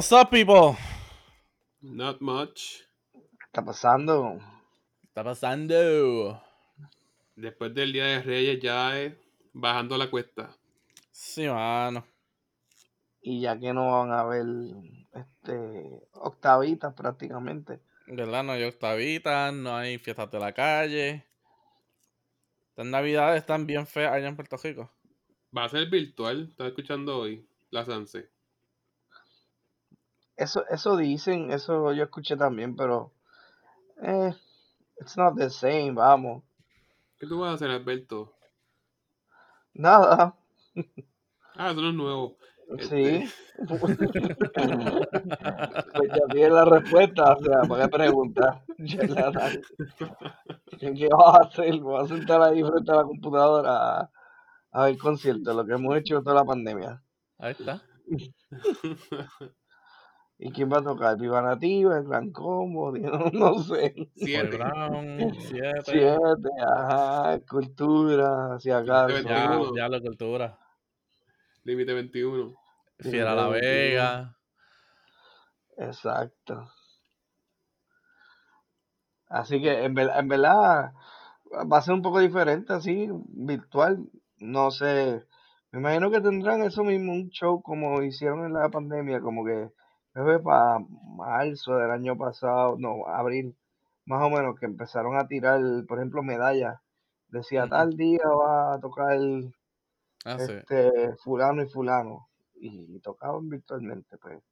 What's up, people? Not much. ¿Qué está pasando? ¿Qué está pasando? Después del Día de Reyes ya es bajando la cuesta. Sí, mano. Y ya que no van a haber este octavitas prácticamente. ¿Verdad? No hay octavitas, no hay fiestas de la calle. Estas navidades están bien feas allá en Puerto Rico. Va a ser virtual, estaba escuchando hoy, la Sanse. Eso, eso dicen, eso yo escuché también, pero eh, it's not the same, vamos. ¿Qué tú vas a hacer, Alberto? Nada, Ah, eso no es nuevo. sí. Este, Pues ya tiene la respuesta, o sea, ¿para qué preguntar? Ya la dan. ¿Qué vas a hacer? ¿Me vas a sentar ahí frente a la computadora a, a ver conciertos? Lo que hemos hecho toda la pandemia. Ahí está. ¿Y quién va a tocar? ¿Viva Nativa? ¿El Gran Combo? No, no sé. Siete. Brown, siete. Siete, ajá, cultura, si acaso. Ya, veintiuno. ya la cultura. Límite 21. Fiera La Vega. Exacto. Así que en, en verdad va a ser un poco diferente así, virtual. No sé, me imagino que tendrán eso mismo, un show como hicieron en la pandemia, como que para marzo del año pasado, no, abril, más o menos, que empezaron a tirar, por ejemplo, medallas. Decía tal día va a tocar Ah, sí. este fulano y fulano. Y tocaban virtualmente, pues.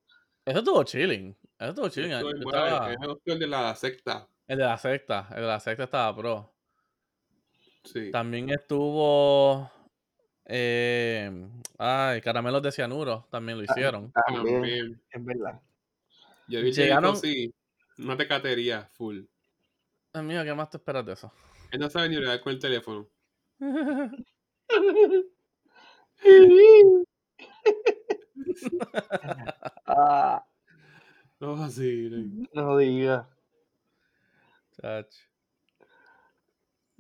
Eso estuvo chilling. Eso estuvo chilling. Esto Yo es, bueno, estaba- es el de la secta. El de la secta. El de la secta estaba pro. Sí. También estuvo. Eh, ay, caramelos de cianuro. También lo hicieron. También, También. es verdad. Yo vi Llegaron- sí. Una tecatería full. Ay, mío, ¿qué más te esperas de eso? Él no sabe ni bregar con el teléfono. ah, No, así. no diga. Chach.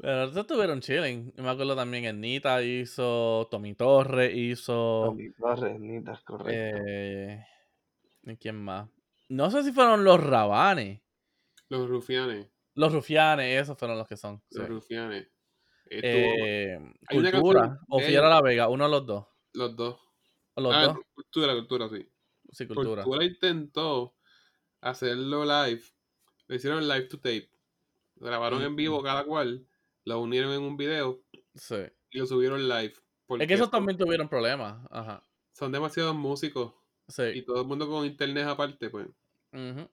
Pero estos estuvieron chilling. Yo me acuerdo también en Nita hizo, Tommy Torres hizo. Tommy Torres, Nitas, correcto. Eh, ¿y quién más? No sé si fueron los Rabanes. Los rufianes. Los Rufianes, esos fueron los que son. sí. Los rufianes. Estuvo Eh, Hay una Cultura canción o Fiera. La Vega, uno de los dos. los dos. Los ah, dos. Cultura, cultura, sí. Sí, Cultura. Cultura intentó hacerlo live. Lo hicieron live to tape. Lo grabaron en vivo cada cual. Lo unieron en un video Sí. y lo subieron live. Es que esos también tuvieron problemas. Ajá. son demasiados músicos. Y Sí. todo el mundo con internet aparte, pues. Ujú.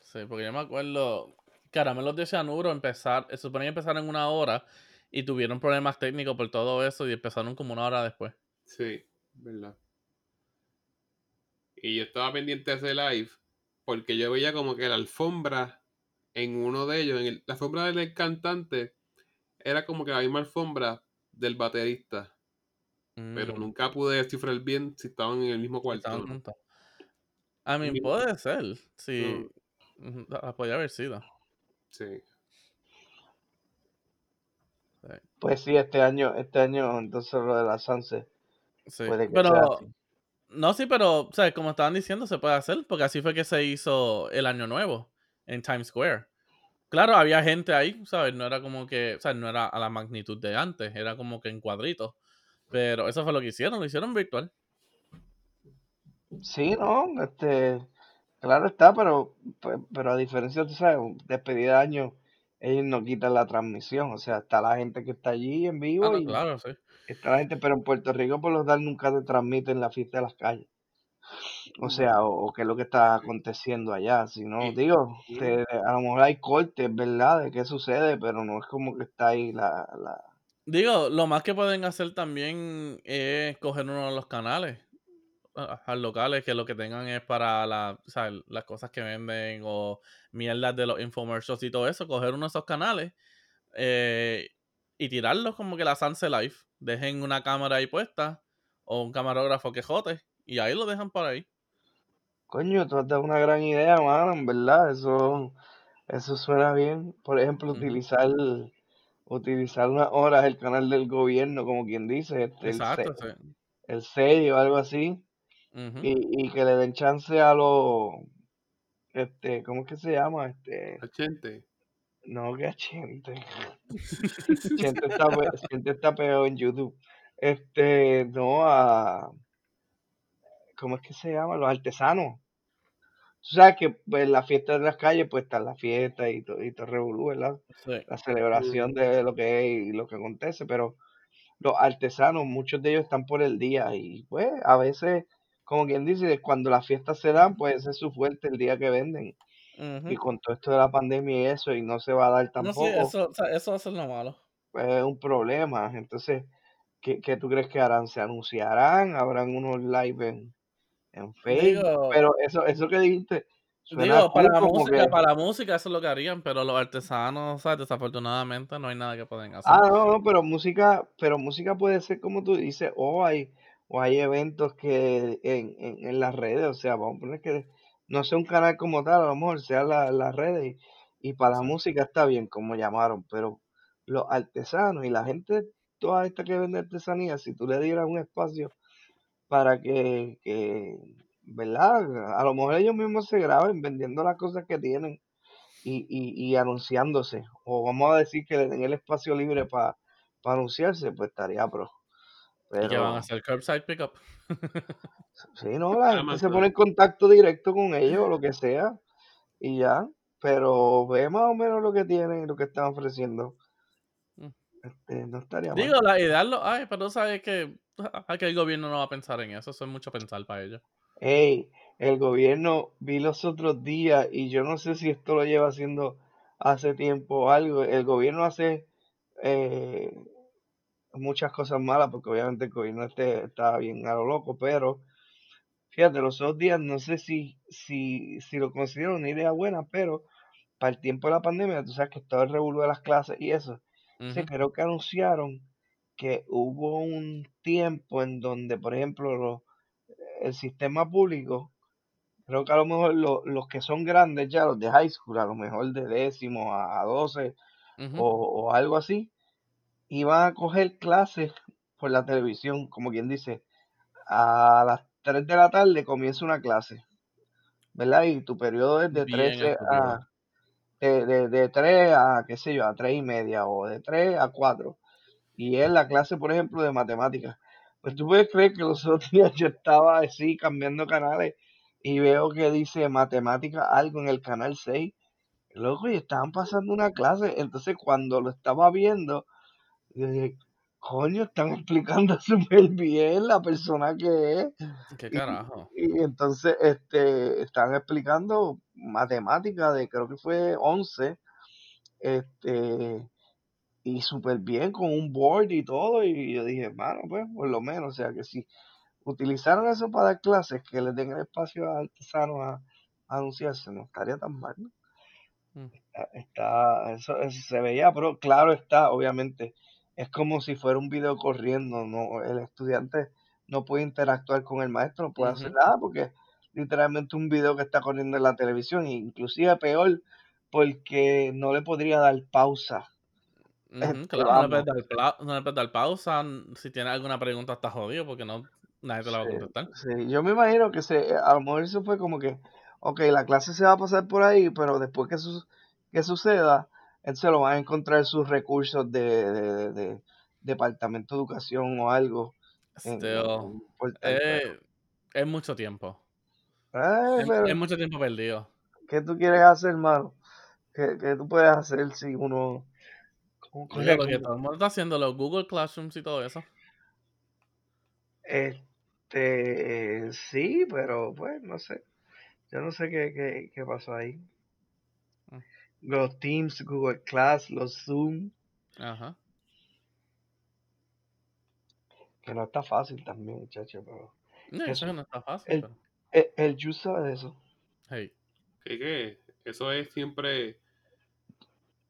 Sí, porque yo me acuerdo. Caramelos de Cianuro empezar, se suponía que empezaron en una hora y tuvieron problemas técnicos por todo eso y empezaron como una hora después. Sí, verdad. Y yo estaba pendiente de ese live porque yo veía como que la alfombra en uno de ellos, en el- la alfombra del cantante, era como que la misma alfombra del baterista. Pero Mm, nunca pude descifrar bien si estaban en el mismo cuarto. estaban no. juntos. Mean, Mira. puede ser. Sí. Podría haber sido. Sí. Pues sí, este año, este año, entonces lo de la Sanse Sí. puede que sea Pero, así. no, sí, pero, o sea, como estaban diciendo, se puede hacer, porque así fue que se hizo el Año Nuevo en Times Square. Claro, había gente ahí, ¿sabes? No era como que, o sea, no era a la magnitud de antes, era como que en cuadritos. Pero eso fue lo que hicieron, lo hicieron virtual. Sí, no, este, claro está, pero, pues, pero a diferencia, tú sabes, despedida de año, ellos no quitan la transmisión, o sea, está la gente que está allí en vivo Ah, no, y claro, sí. está la gente, pero en Puerto Rico por lo tal nunca te transmiten la fiesta de las calles. O sea, o, o qué es lo que está aconteciendo allá, si no, digo, te- a lo mejor hay cortes, ¿verdad? De qué sucede, pero no es como que está ahí la, la, Digo, lo más que pueden hacer también es coger uno de los canales a- a locales que lo que tengan es para la, o sea, las cosas que venden o mierdas de los infomercials y todo eso, coger uno de esos canales eh, y tirarlos como que la Sanse Live. Dejen una cámara ahí puesta o un camarógrafo que jote y ahí lo dejan por ahí. Coño, tú has dado una gran idea, mano, en verdad, eso, eso suena bien. Por ejemplo, utilizar utilizar unas horas el canal del gobierno, como quien dice, este, el, Exacto, se- sí. el 6 o algo así, y, y que le den chance a los, este, ¿cómo es que se llama? Este, A Chente. no, que a Chente. Chente está, pe- Chente está peor en YouTube. Este, no, a, ¿cómo es que se llama? Los artesanos. Tú sabes que pues, la fiesta de las calles, pues está la fiesta y, to- y todo revolú, ¿verdad? Sí. La celebración de lo que es y lo que acontece, pero los artesanos, muchos de ellos están por el día y pues a veces, como quien dice, cuando las fiestas se dan, pues ese es su fuerte el día que venden. Y con todo esto de la pandemia y eso, y no se va a dar No, sí, tampoco, eso, o sea, eso es lo malo. pues es un problema. Entonces, ¿qué, qué tú crees que harán? ¿Se anunciarán? ¿Habrán unos live en, en Facebook? Digo, Pero eso, eso que dijiste suena digo, para la música, que... para la música eso es lo que harían, pero los artesanos, o sea, desafortunadamente no hay nada que pueden hacer. Ah, no, no, pero música, pero música puede ser como tú dices, o hay, o hay eventos que en, en, en las redes, o sea, vamos a poner que no sea un canal como tal, a lo mejor sea la- las redes, y, y para la música está bien, como llamaron, pero los artesanos y la gente, toda esta que vende artesanía, si tú le dieras un espacio para que, que, ¿verdad? A lo mejor ellos mismos se graben vendiendo las cosas que tienen y, y, y anunciándose. O vamos a decir que le den el espacio libre para anunciarse, pues estaría pro. ¿Y qué van a Pero hacer? Curbside pickup. sí, no, la gente se pone en contacto directo con ellos o lo que sea y ya. Pero ve más o menos lo que tienen y lo que están ofreciendo. Mm. Este, no estaría mal. Digo, la idea lo hay, pero sabes que, ah, que el gobierno no va a pensar en eso. Eso es mucho pensar para ellos. Ey, el gobierno vi los otros días y yo no sé si esto lo lleva haciendo hace tiempo o algo. El gobierno hace eh, muchas cosas malas porque obviamente el gobierno este está bien a lo loco, pero fíjate, los otros días no sé si, si, si lo considero una idea buena, pero para el tiempo de la pandemia, tú sabes que estaba el revuelo de las clases y eso. Ujú. creo que anunciaron que hubo un tiempo en donde, por ejemplo, lo- el sistema público Creo que a lo mejor lo- los que son grandes ya, los de high school, a lo mejor de décimo a, a 12 Ujú. o, o algo así, iban a coger clases por la televisión, como quien dice, a las 3 de la tarde comienza una clase, ¿verdad? Y tu periodo es de Bien 13 estúpido. a, de, de, de 3 a, qué sé yo, a 3 y media o de 3 a 4. Y es la clase, por ejemplo, de matemáticas. Pues tú puedes creer que los otros días yo estaba así cambiando canales y veo que dice matemática algo en el canal 6. Loco, y estaban pasando una clase. Entonces cuando lo estaba viendo, yo dije, coño, están explicando súper bien la persona que es. ¿Qué Y, carajo? y entonces este, están explicando matemática de creo que fue 11. Este, y súper bien con un board y todo. Y yo dije, mano, pues por lo menos, o sea que si utilizaron eso para dar clases, que les den el espacio a artesanos a, a anunciarse, no estaría tan mal. ¿no? Mm. Está, está- eso, eso se veía, pero claro está, obviamente, es como si fuera un video corriendo, no, el estudiante no puede interactuar con el maestro, no puede hacer nada porque literalmente un video que está corriendo en la televisión, inclusive peor, porque no le podría dar pausa. Este, Claro, no le, puedes dar pla- no le puedes dar pausa. Si tienes alguna pregunta, está jodido porque no, nadie te la va a contestar. sí, yo me imagino que se, a lo mejor eso fue como que, ok, la clase se va a pasar por ahí, pero después que, su- que suceda, él se lo va a encontrar sus recursos de, de, de- de Departamento de Educación o algo en, eh, es mucho tiempo. ay, Es, mucho tiempo perdido. ¿qué tú quieres hacer, hermano? ¿Qué, qué tú puedes hacer si uno ¿cómo Digo, coge lo que todo el mundo está haciendo, los Google Classrooms y todo eso. Este, sí, pero pues no sé, yo no sé qué, qué, qué pasó ahí. Mm. Los Teams, Google Class, los Zoom, Ajá. que no está fácil también, muchacho, pero No, eso, eso no está fácil, el, pero. el, el Yu sabe de eso. Hey. ¿Qué qué? Eso es siempre.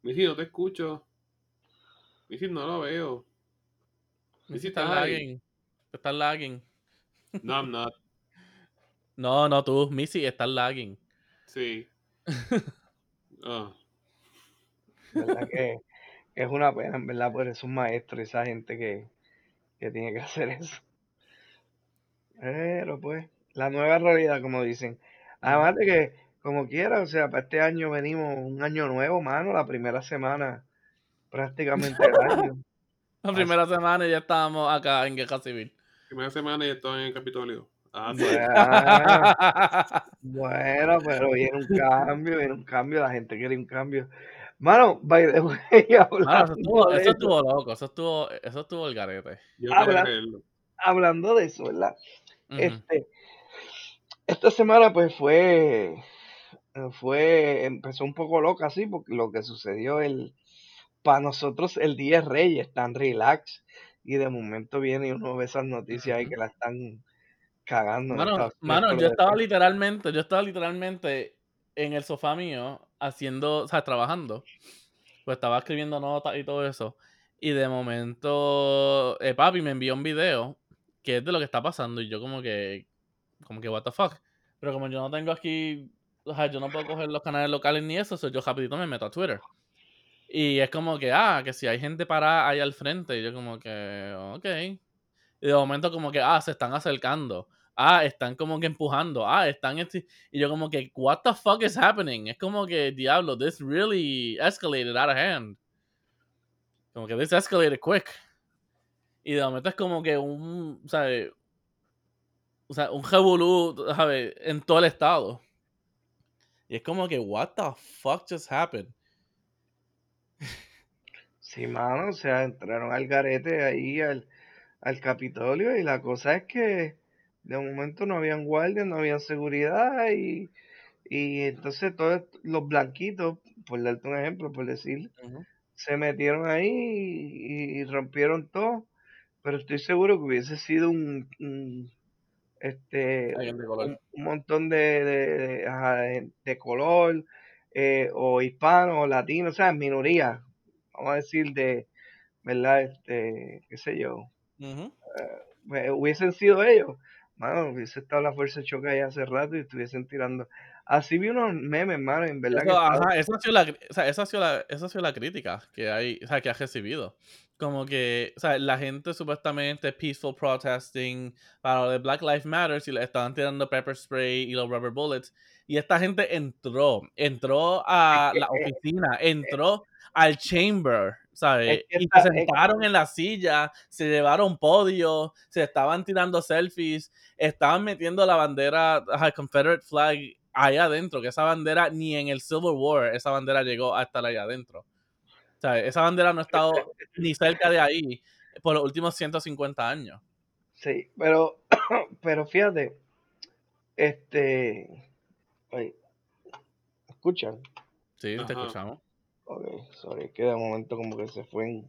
Missy, no te escucho. Missy, no lo veo. Me Missy, estás estás ahí. lagging. Estás lagging. No, I'm not. No, no, tú, Missy, estás lagging. Sí. Ah. ¿Verdad que, es una pena, en verdad, por esos maestros, esa gente que, que tiene que hacer eso. Pero pues, la nueva realidad, como dicen. Además de que, como quiera, o sea, para este año venimos un año nuevo, mano, la primera semana prácticamente del año. La primera semana ya estábamos acá en Guerra Civil. Primera semana y estoy en el Capitolio. Ah, sí. Bueno, bueno, pero viene un cambio, viene un cambio, la gente quiere un cambio. Mano, by the way, Mano, eso, estuvo, de eso eso, estuvo loco, eso estuvo, eso estuvo el garete. Habla- hablando de eso, ¿verdad? Este, esta semana pues fue, fue, empezó un poco loca así, porque lo que sucedió el, para nosotros el día es Reyes, tan relax, y de momento viene y uno ve esas noticias ahí que la están cagando Mano, mano, yo estaba literalmente, yo estaba literalmente en el sofá mío haciendo, o sea, trabajando. Pues estaba escribiendo notas y todo eso. Y de momento, eh, papi me envió un video que es de lo que está pasando. Y yo como que, como que, what the fuck. Pero como yo no tengo aquí, o sea, yo no puedo coger los canales locales ni eso, so yo rapidito me meto a Twitter. Y es como que, ah, que si hay gente parada ahí al frente. Y yo como que, ok. Y de momento como que, ah, se están acercando. Ah, están como que empujando. Ah, están... esti- Y yo como que, what the fuck is happening? Es como que, diablo, this really escalated out of hand. Como que this escalated quick. Y de momento es como que un, ¿sabes? O sea, un revolú, ¿sabes? En todo el estado. Y es como que, what the fuck just happened? Sí, mano, o sea, entraron al garete ahí al, al Capitolio y la cosa es que de momento no habían guardias, no habían seguridad y, y entonces todos los blanquitos, por darte un ejemplo, por decir, se metieron ahí y, y rompieron todo, pero estoy seguro que hubiese sido un, un, este Alguien de color. un, un montón de, de, de- ajá, de- de color eh, o hispano o latino, o sea, minoría, vamos a decir de, ¿verdad? Este, qué sé yo, Ujú. pues, hubiesen sido ellos, mano, hubiese estado la fuerza de choque ahí hace rato y estuviesen tirando. Así vi unos memes, mano, en verdad que Eso, estaba- ajá, esa ha sido la, cri- o sea, esa ha sido la, esa ha sido la crítica que hay, o sea, que ha recibido. Como que, o sea, la gente supuestamente peaceful protesting para lo de Black Lives Matter y le estaban tirando pepper spray y los rubber bullets. Y esta gente entró, entró a la eh, oficina, entró al chamber, ¿sabes? Y se sentaron en la silla, se llevaron podio, se estaban tirando selfies, estaban metiendo la bandera, el Confederate flag allá adentro, que esa bandera ni en el Civil War esa bandera llegó a estar allá adentro. Sea, esa bandera no ha estado ni cerca de ahí por los últimos 150 años. Sí, pero, pero fíjate, este, oye, ¿escuchan? Sí, te Ajá. escuchamos. Ok, sorry, es que de momento como que se fue en,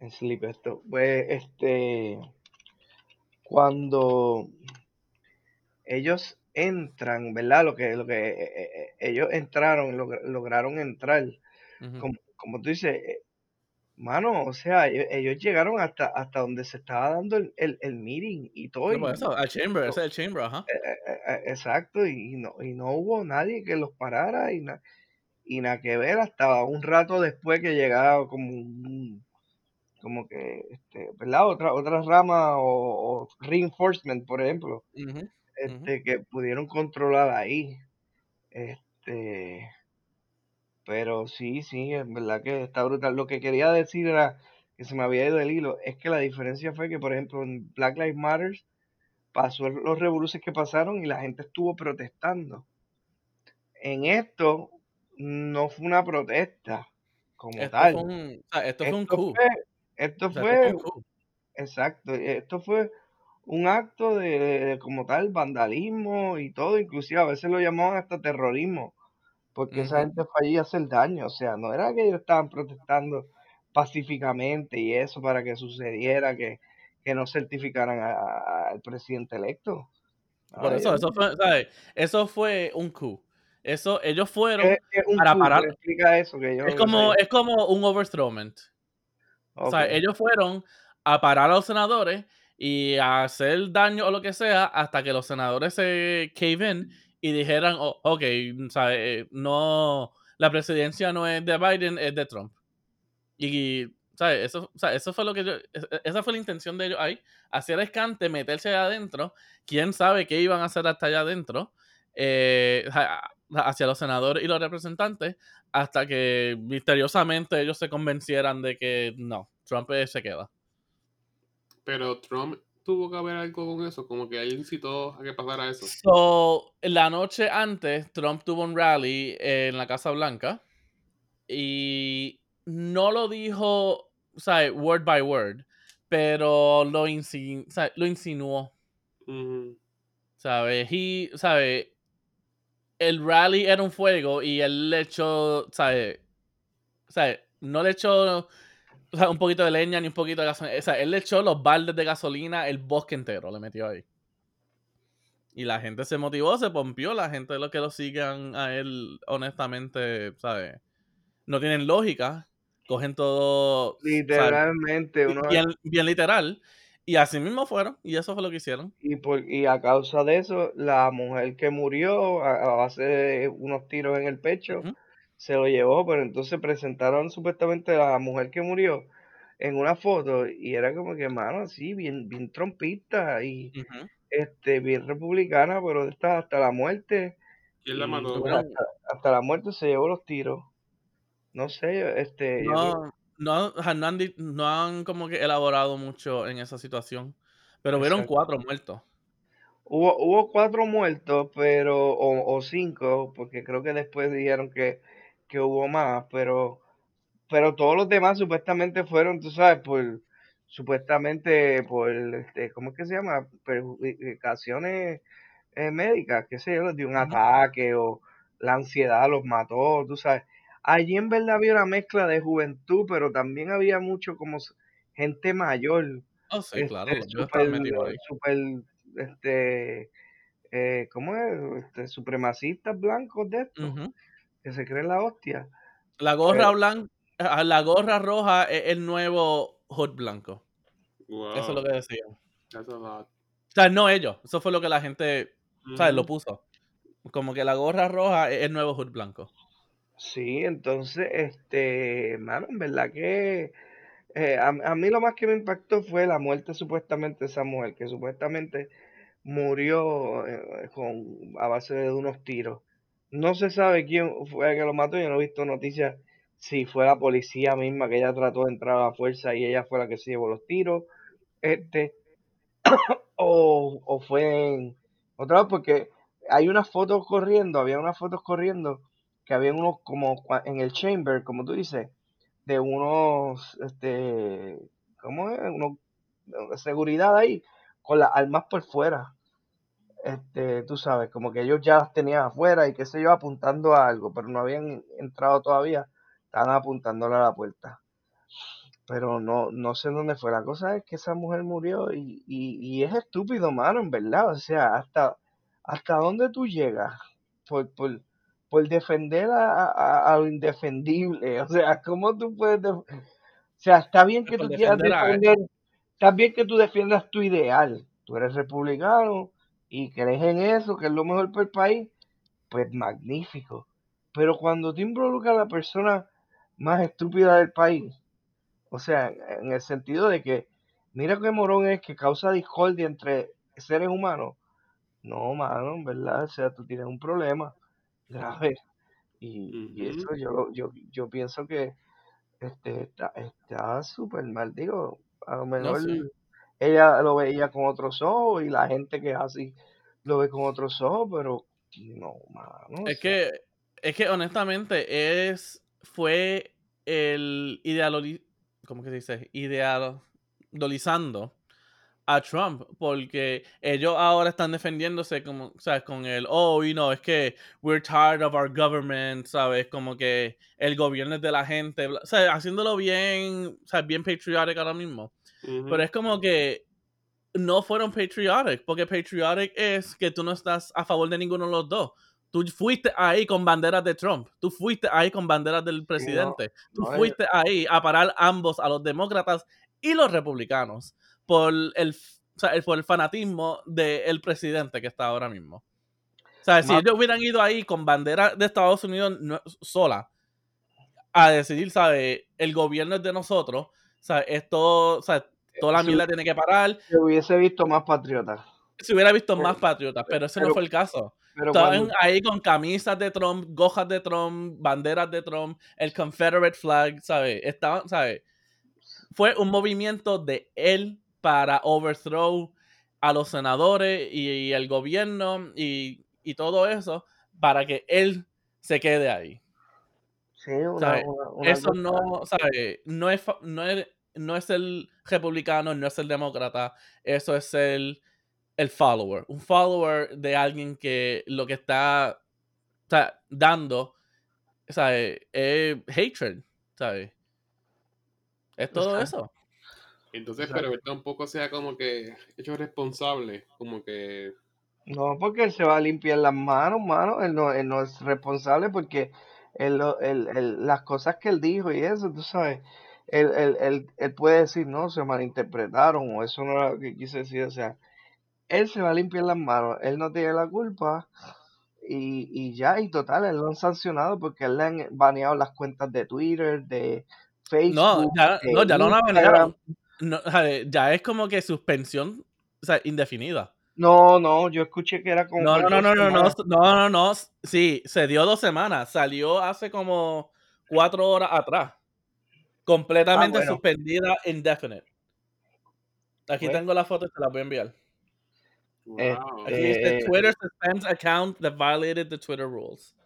en sleep esto. Pues, este, cuando ellos entran, ¿verdad? Lo que, lo que eh, eh, eh, ellos entraron, log- lograron entrar, como, como tú dices, mano, o sea, ellos, ellos llegaron hasta, hasta donde se estaba dando el, el, el meeting y todo. No, y- eso, al chamber, ese es el chamber, ajá. eh, eh, eh, exacto, y no, y no hubo nadie que los parara y, na- y nada que ver hasta un rato después que llegaba como un, como que, este, ¿verdad? Otra, otra rama o, o reinforcement, por ejemplo, este, que pudieron controlar ahí. Este, pero sí, sí, es verdad que está brutal. Lo que quería decir era que se me había ido el hilo, es que la diferencia fue que, por ejemplo, en Black Lives Matter pasó los revoluciones que pasaron y la gente estuvo protestando. En esto no fue una protesta como Esto tal. fue un, esto fue un Esto coup. fue, esto O sea, fue, esto fue un coup. exacto, esto fue un acto de, de- de como tal vandalismo y todo, inclusive a veces lo llamaban hasta terrorismo, porque esa gente fue allí a hacer daño, o sea, no era que ellos estaban protestando pacíficamente y eso para que sucediera que, que no certificaran a- a- al presidente electo. Por eso, eso fue, ¿sabes? Eso fue un coup. Eso, ellos fueron es un para coup, parar- explica eso que yo Es como, es como un overthrowment. O sea, ellos fueron a parar a los senadores y a hacer daño o lo que sea hasta que los senadores se cave in y dijeran, oh, ok, sea, eh, no, la presidencia no es de Biden, es de Trump. Y, ¿sabes? Eso, eso fue lo que yo. e- Esa fue la intención de ellos ahí. Hacer escante, meterse allá adentro. Quién sabe qué iban a hacer hasta allá adentro. eh, hacia los senadores y los representantes. Hasta que misteriosamente ellos se convencieran de que no, Trump eh, se queda. Pero Trump tuvo que haber algo con eso, como que él incitó a que pasara eso. So, la noche antes, Trump tuvo un rally en la Casa Blanca y no lo dijo, o sea, word by word, pero lo, insi- o sea, lo insinuó. ¿sabes? He, ¿sabe? El rally era un fuego y él le echó, ¿sabes? ¿Sabe? No le echó o sea, un poquito de leña ni un poquito de gasolina. O sea, él le echó los baldes de gasolina, el bosque entero le metió ahí. Y la gente se motivó, se pompió. La gente de los que lo sigan a él, honestamente, ¿sabes? No tienen lógica. Cogen todo. Literalmente, uno bien, bien literal. Y así mismo fueron. Y eso fue lo que hicieron. y por y a causa de eso, la mujer que murió a, a base de unos tiros en el pecho. Se lo llevó, pero entonces presentaron supuestamente a la mujer que murió en una foto y era como que, mano, así, bien, bien trompista y este, bien republicana, pero de esta hasta la muerte. ¿Quién la mató? Hasta, hasta la muerte se llevó los tiros. No sé, este, No, no, no han, como que elaborado mucho en esa situación. Pero hubieron Exacto. cuatro muertos. Hubo, hubo cuatro muertos, pero, o, o cinco, porque creo que después dijeron que, que hubo más, pero, pero todos los demás supuestamente fueron, tú sabes, por, supuestamente por, este, ¿cómo es que se llama? Perjudicaciones eh, médicas, qué sé yo, de un ataque o la ansiedad los mató, tú sabes. Allí en verdad había una mezcla de juventud, pero también había mucho como gente mayor, Oh, sí, claro, este, yo estaba super, metido ahí. super, este, eh, ¿cómo es? Este, supremacistas blancos de estos, Ujú. Que se creen la hostia. La gorra Pero, blanca, la gorra roja es el nuevo hood blanco. Wow. Eso es lo que decían. That's a lot. O sea, no ellos. Eso fue lo que la gente, ¿sabes? Lo puso. Como que la gorra roja es el nuevo hood blanco. sí, entonces, este, mano, en verdad que eh, a, a mí lo más que me impactó fue la muerte supuestamente de esa mujer, que supuestamente murió eh, con, a base de unos tiros. No se sabe quién fue el que lo mató, yo no he visto noticias si fue la policía misma que ella trató de entrar a la fuerza y ella fue la que se llevó los tiros, este, o, o fue en otra vez, porque hay unas fotos corriendo, había unas fotos corriendo que había unos como en el chamber, como tú dices, de unos, este, ¿cómo es? Unos seguridad ahí, con las armas por fuera. Este, tú sabes, como que ellos ya las tenían afuera y qué sé yo, apuntando a algo, pero no habían entrado todavía, estaban apuntándole a la puerta. Pero no, no sé dónde fue. La cosa es que esa mujer murió y, y, y es estúpido, mano, en verdad. O sea, hasta, hasta dónde tú llegas por, por, por defender a, a- a lo indefendible. O sea, ¿cómo tú puedes... O sea, está bien que tú quieras defender a está bien que tú defiendas tu ideal. Tú eres republicano y crees en eso, que es lo mejor para el país, pues magnífico. Pero cuando tú involucras a la persona más estúpida del país, o sea, en el sentido de que, mira qué morón es que causa discordia entre seres humanos. No, mano, en verdad, o sea, tú tienes un problema grave. Y, eso yo, yo, yo pienso que este, está está súper mal. Digo, a lo No mejor. Ella lo veía con otros ojos y la gente que es así lo ve con otros ojos, pero no, mano, o Es sea, que, es que honestamente es, fue el idealoli, ¿cómo que se dice? Idealizando a Trump, porque ellos ahora están defendiéndose como, ¿sabes? Con el, oh, you know, es que we're tired of our government, ¿sabes? Como que el gobierno es de la gente, o sea, haciéndolo bien, ¿sabes? Bien patriotic ahora mismo. Pero es como que no fueron patriotic, porque patriotic es que tú no estás a favor de ninguno de los dos. Tú fuiste ahí con banderas de Trump, tú fuiste ahí con banderas del no, presidente, tú fuiste ahí a parar ambos, a los demócratas y los republicanos, por el, o sea, el- por el fanatismo del presidente que está ahora mismo. O sea, si ellos hubieran ido ahí con bandera de Estados Unidos no- sola, a decidir, ¿sabes? El gobierno es de nosotros, ¿sabes? Esto, ¿sabes? Toda la mierda tiene que parar. Se hubiese visto más patriotas. Se hubiera visto más patriotas, pero ese no fue el caso. Estaban ahí con camisas de Trump, gojas de Trump, banderas de Trump, el Confederate flag, ¿sabes? Estaban, ¿sabes? Fue un movimiento de él para overthrow a los senadores y, el gobierno y, todo eso para que él se quede ahí. Sí, una, eso no, ¿sabes? No es, no, es, no es el republicano, no es el demócrata, eso es el el follower. Un follower de alguien que lo que está, dando ¿sabes? es hatred, ¿sabes? Es todo eso. Entonces, pero él tampoco sea como que hecho responsable, como que... No, porque él se va a limpiar las manos, mano. Él no, él no es responsable porque él, él, las cosas que él dijo y eso, tú sabes, él, él, puede decir, no, se malinterpretaron o eso no era lo que quise decir, o sea, él se va a limpiar las manos, él no tiene la culpa y, y ya, y total, él lo han sancionado porque él le han baneado las cuentas de Twitter, de Facebook. No, ya, no, ya no la banearon. No, ya es como que suspensión, o sea, indefinida. No, no, yo escuché que era como. No, no, no, no, no, no, no, no, no, sí, se dio dos semanas, salió hace como cuatro horas atrás. Completamente ah, suspendida indefinite. Aquí tengo la foto y te la voy a enviar. Este, Twitter suspends account that violated the Twitter rules.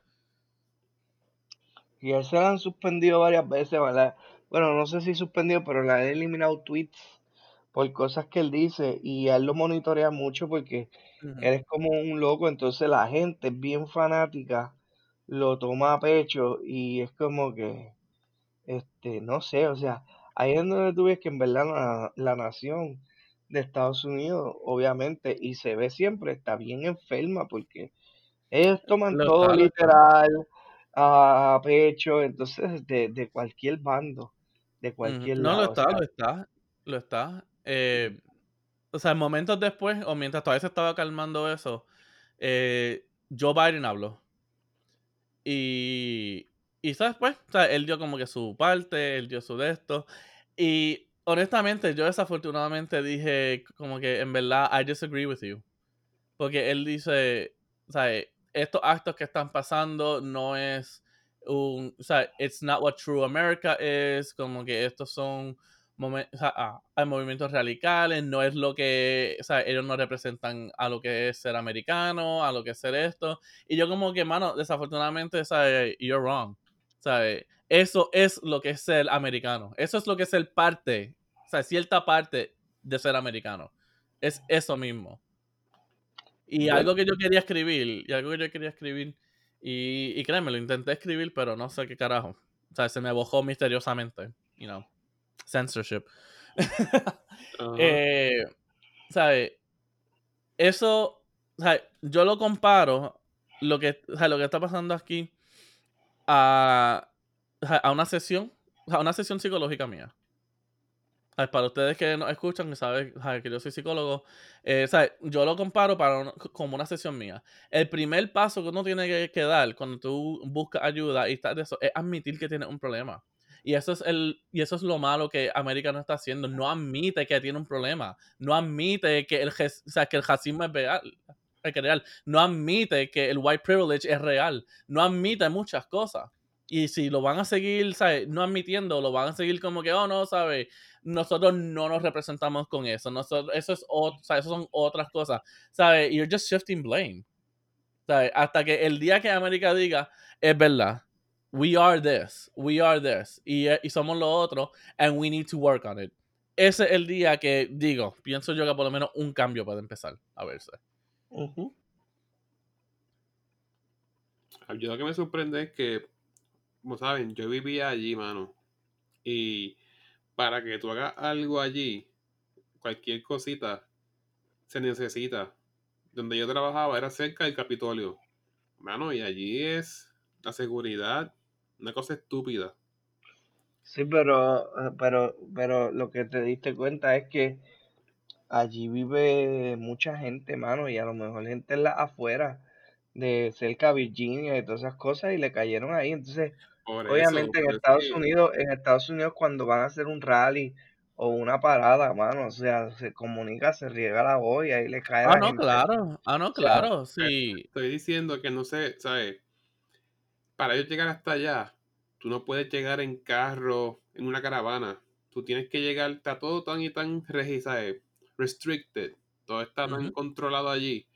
Y él se han suspendido varias veces, ¿verdad? Bueno, no sé si suspendido, pero le han eliminado tweets por cosas que él dice y él lo monitorea mucho porque él es como un loco, entonces la gente es bien fanática, lo toma a pecho y es como que, este, no sé, o sea, ahí es donde tú ves que en verdad la nación de Estados Unidos, obviamente, y se ve siempre, está bien enferma porque ellos toman todo literal a pecho, entonces de, cualquier bando, de cualquier No, lo está, lo está, lo está. Eh, o sea, momentos después, o mientras todavía se estaba calmando eso, eh, Joe Biden habló. Y, y ¿sabes? Pues, o sea, él dio como que su parte, él dio su de esto. Y honestamente, yo desafortunadamente dije como que en verdad, I disagree with you. Porque él dice, o sea, estos actos que están pasando no es un, o sea, it's not what true America is, como que estos son momentos, o sea, hay movimientos radicales, no es lo que, o sea, ellos no representan a lo que es ser americano, a lo que es ser esto. Y yo como que, mano, desafortunadamente, ¿sabes? You're wrong. ¿Sabes? Eso es lo que es ser americano. Eso es lo que es el parte, o sea, cierta parte de ser americano. Es eso mismo. Y algo que yo quería escribir, y algo que yo quería escribir, y, y créeme, lo intenté escribir, pero no sé qué carajo. O sea, se me bojó misteriosamente. You know, censorship. eh, ¿Sabes? Eso, sea, yo lo comparo, lo que, sea, lo que está pasando aquí, a a una sesión, a una sesión psicológica mía. Para ustedes que nos escuchan y saben que yo soy psicólogo, eh, yo lo comparo para como una sesión mía. El primer paso que uno tiene que, dar cuando tú buscas ayuda y estás de eso es admitir que tienes un problema. Y eso es el y eso es lo malo que América no está haciendo. No admite que tiene un problema. No admite que el, o que el racismo es real, es real. No admite que el white privilege es real. No admite muchas cosas. Y si lo van a seguir, ¿sabes? No admitiendo, lo van a seguir como que, oh, no, ¿sabes? Nosotros no nos representamos con eso. Nosotros, eso es o sea, eso son otras cosas. ¿Sabes? You're just shifting blame. ¿Sabes? Hasta que el día que América diga, es verdad. We are this. We are this. Y, y somos lo otro. And we need to work on it. Ese es el día que digo, pienso yo que por lo menos un cambio puede empezar a verse. Yo lo que me sorprende es que como saben, yo vivía allí, mano. Y para que tú hagas algo allí, cualquier cosita, se necesita. Donde yo trabajaba era cerca del Capitolio. Mano, y allí es la seguridad, una cosa estúpida. Sí, pero, pero, pero lo que te diste cuenta es que allí vive mucha gente, mano, y a lo mejor gente en la afuera de cerca de Virginia y todas esas cosas y le cayeron ahí. Entonces, Por eso, obviamente en Estados que- Unidos, en Estados Unidos cuando van a hacer un rally o una parada, mano, o sea, se comunica, se riega la voz y ahí le cae Ah, la no, gente. claro. Ah, no, sea, claro. Sí. Estoy diciendo que no sé, ¿sabes? Para yo llegar hasta allá, tú no puedes llegar en carro, en una caravana. Tú tienes que llegar, está todo tan y tan restricted. Todo está tan controlado allí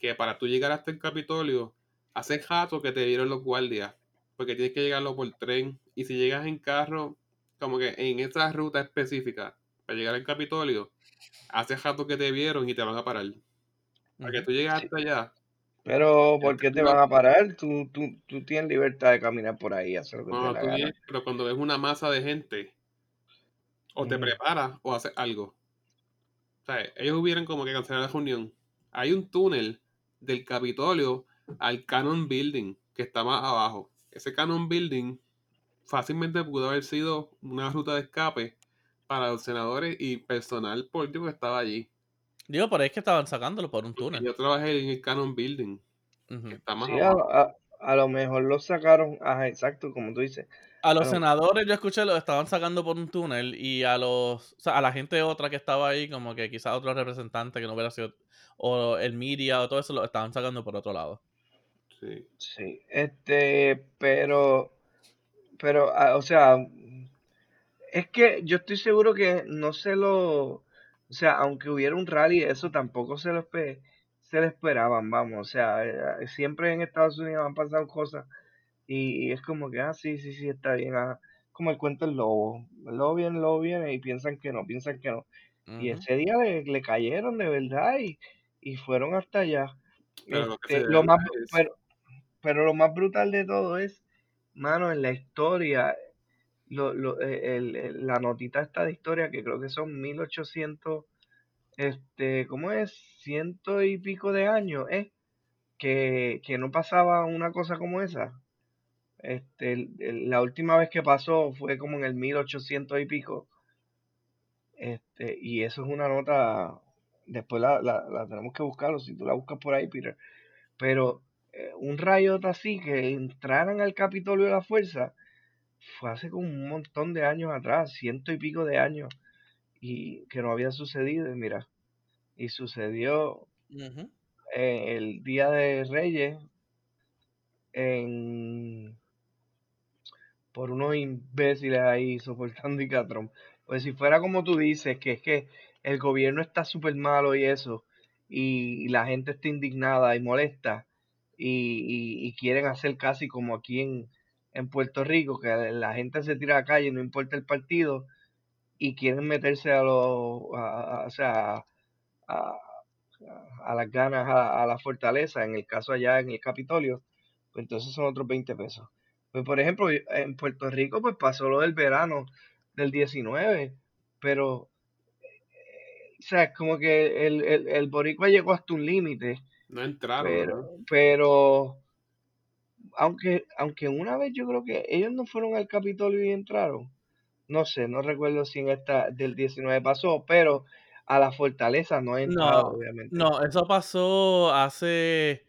que para tú llegar hasta el Capitolio, hace jato que te dieron los guardias. Porque tienes que llegarlo por tren. Y si llegas en carro, como que en esa ruta específica, para llegar al Capitolio, hace jato que te vieron y te van a parar. Para que tú llegues hasta allá, Pero ¿por qué te no. van a parar? Tú, tú, tú tienes libertad de caminar por ahí, hacer lo que te Cuando la tú vienes, pero cuando ves una masa de gente, o te preparas o haces algo. O sea, ellos hubieran como que cancelar la reunión. Hay un túnel del Capitolio al Cannon Building, que está más abajo. Ese Cannon Building fácilmente pudo haber sido una ruta de escape para los senadores y personal político que estaba allí. Digo, por ahí es que estaban sacándolo por un túnel. Yo trabajé en el Cannon Building, que está más Sí, a, abajo. a- a lo mejor lo sacaron, ajá, exacto, como tú dices. A los senadores yo escuché lo estaban sacando por un túnel y a los o sea, a la gente otra que estaba ahí como que quizás otro representante que no hubiera sido o el media o todo eso lo estaban sacando por otro lado. Sí. Sí, este, pero, pero, ah, o sea, es que yo estoy seguro que no se lo, o sea, aunque hubiera un rally, eso tampoco se lo, se lo esperaban, vamos, o sea, eh, siempre en Estados Unidos han pasado cosas y, y es como que, ah, sí, sí, sí, está bien, ah, como el cuento del lobo, el lobo viene, el lobo viene y piensan que no, piensan que no. Y ese día le, le cayeron de verdad y, y fueron hasta allá. Pero Este, lo más, es- pero, pero lo más brutal de todo es, mano, en la historia, lo, lo- eh, el- el- la notita esta de historia, que creo que son 1800, este, ¿cómo es? Ciento y pico de años, ¿eh? Que, que no pasaba una cosa como esa. Este, el- la última vez que pasó fue como en el 1800 y pico. Este, y eso es una nota, después la, la, la tenemos que buscarlo, si tú la buscas por ahí, Peter. Pero eh, un rayo así que entraran al Capitolio de la Fuerza fue hace como un montón de años atrás, ciento y pico de años, y que no había sucedido, y mira, y sucedió eh, el Día de Reyes en por unos imbéciles ahí soportando y catrón. Pues si fuera como tú dices, que es que el gobierno está súper malo y eso, y, y la gente está indignada y molesta, y, y- y quieren hacer casi como aquí en, en Puerto Rico, que la gente se tira a la calle, no importa el partido, y quieren meterse a los, o sea, a, a las ganas a, a la fortaleza, en el caso allá en el Capitolio, pues entonces son otros 20 pesos. Pues por ejemplo, en Puerto Rico pues pasó lo del verano del 19, pero, o sea, es como que el, el, el boricua llegó hasta un límite, no entraron, pero, ¿no? pero, aunque, aunque una vez yo creo que ellos no fueron al Capitolio y entraron, no sé, no recuerdo si en esta del 19 pasó, pero a la fortaleza no he entrado, No, obviamente. no, eso pasó hace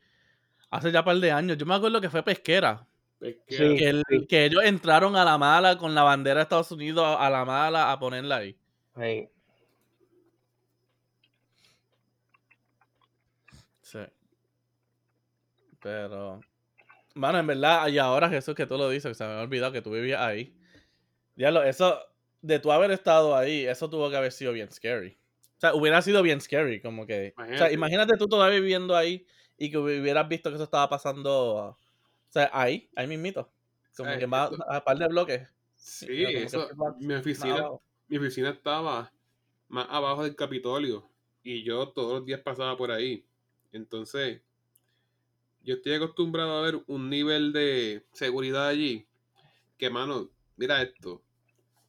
hace ya un par de años. Yo me acuerdo que fue pesquera. Es que Sí. Que, el- que ellos entraron a la mala con la bandera de Estados Unidos a, a la mala a ponerla ahí. Sí. Sí. Pero. Mano, en verdad, y ahora Jesús que tú lo dices, se me ha olvidado que tú vivías ahí. Diablo, eso. De tú haber estado ahí, eso tuvo que haber sido bien scary. O sea, hubiera sido bien scary, como que. O sea, Imagínate. tú todavía viviendo ahí y que hubieras visto que eso estaba pasando. O sea, ahí, ahí mismito. Como que más, Eso- a par de bloques. Sí, que eso, mi oficina, mi oficina estaba más abajo del Capitolio y yo todos los días pasaba por ahí. Entonces, yo estoy acostumbrado a ver un nivel de seguridad allí que, mano, mira esto.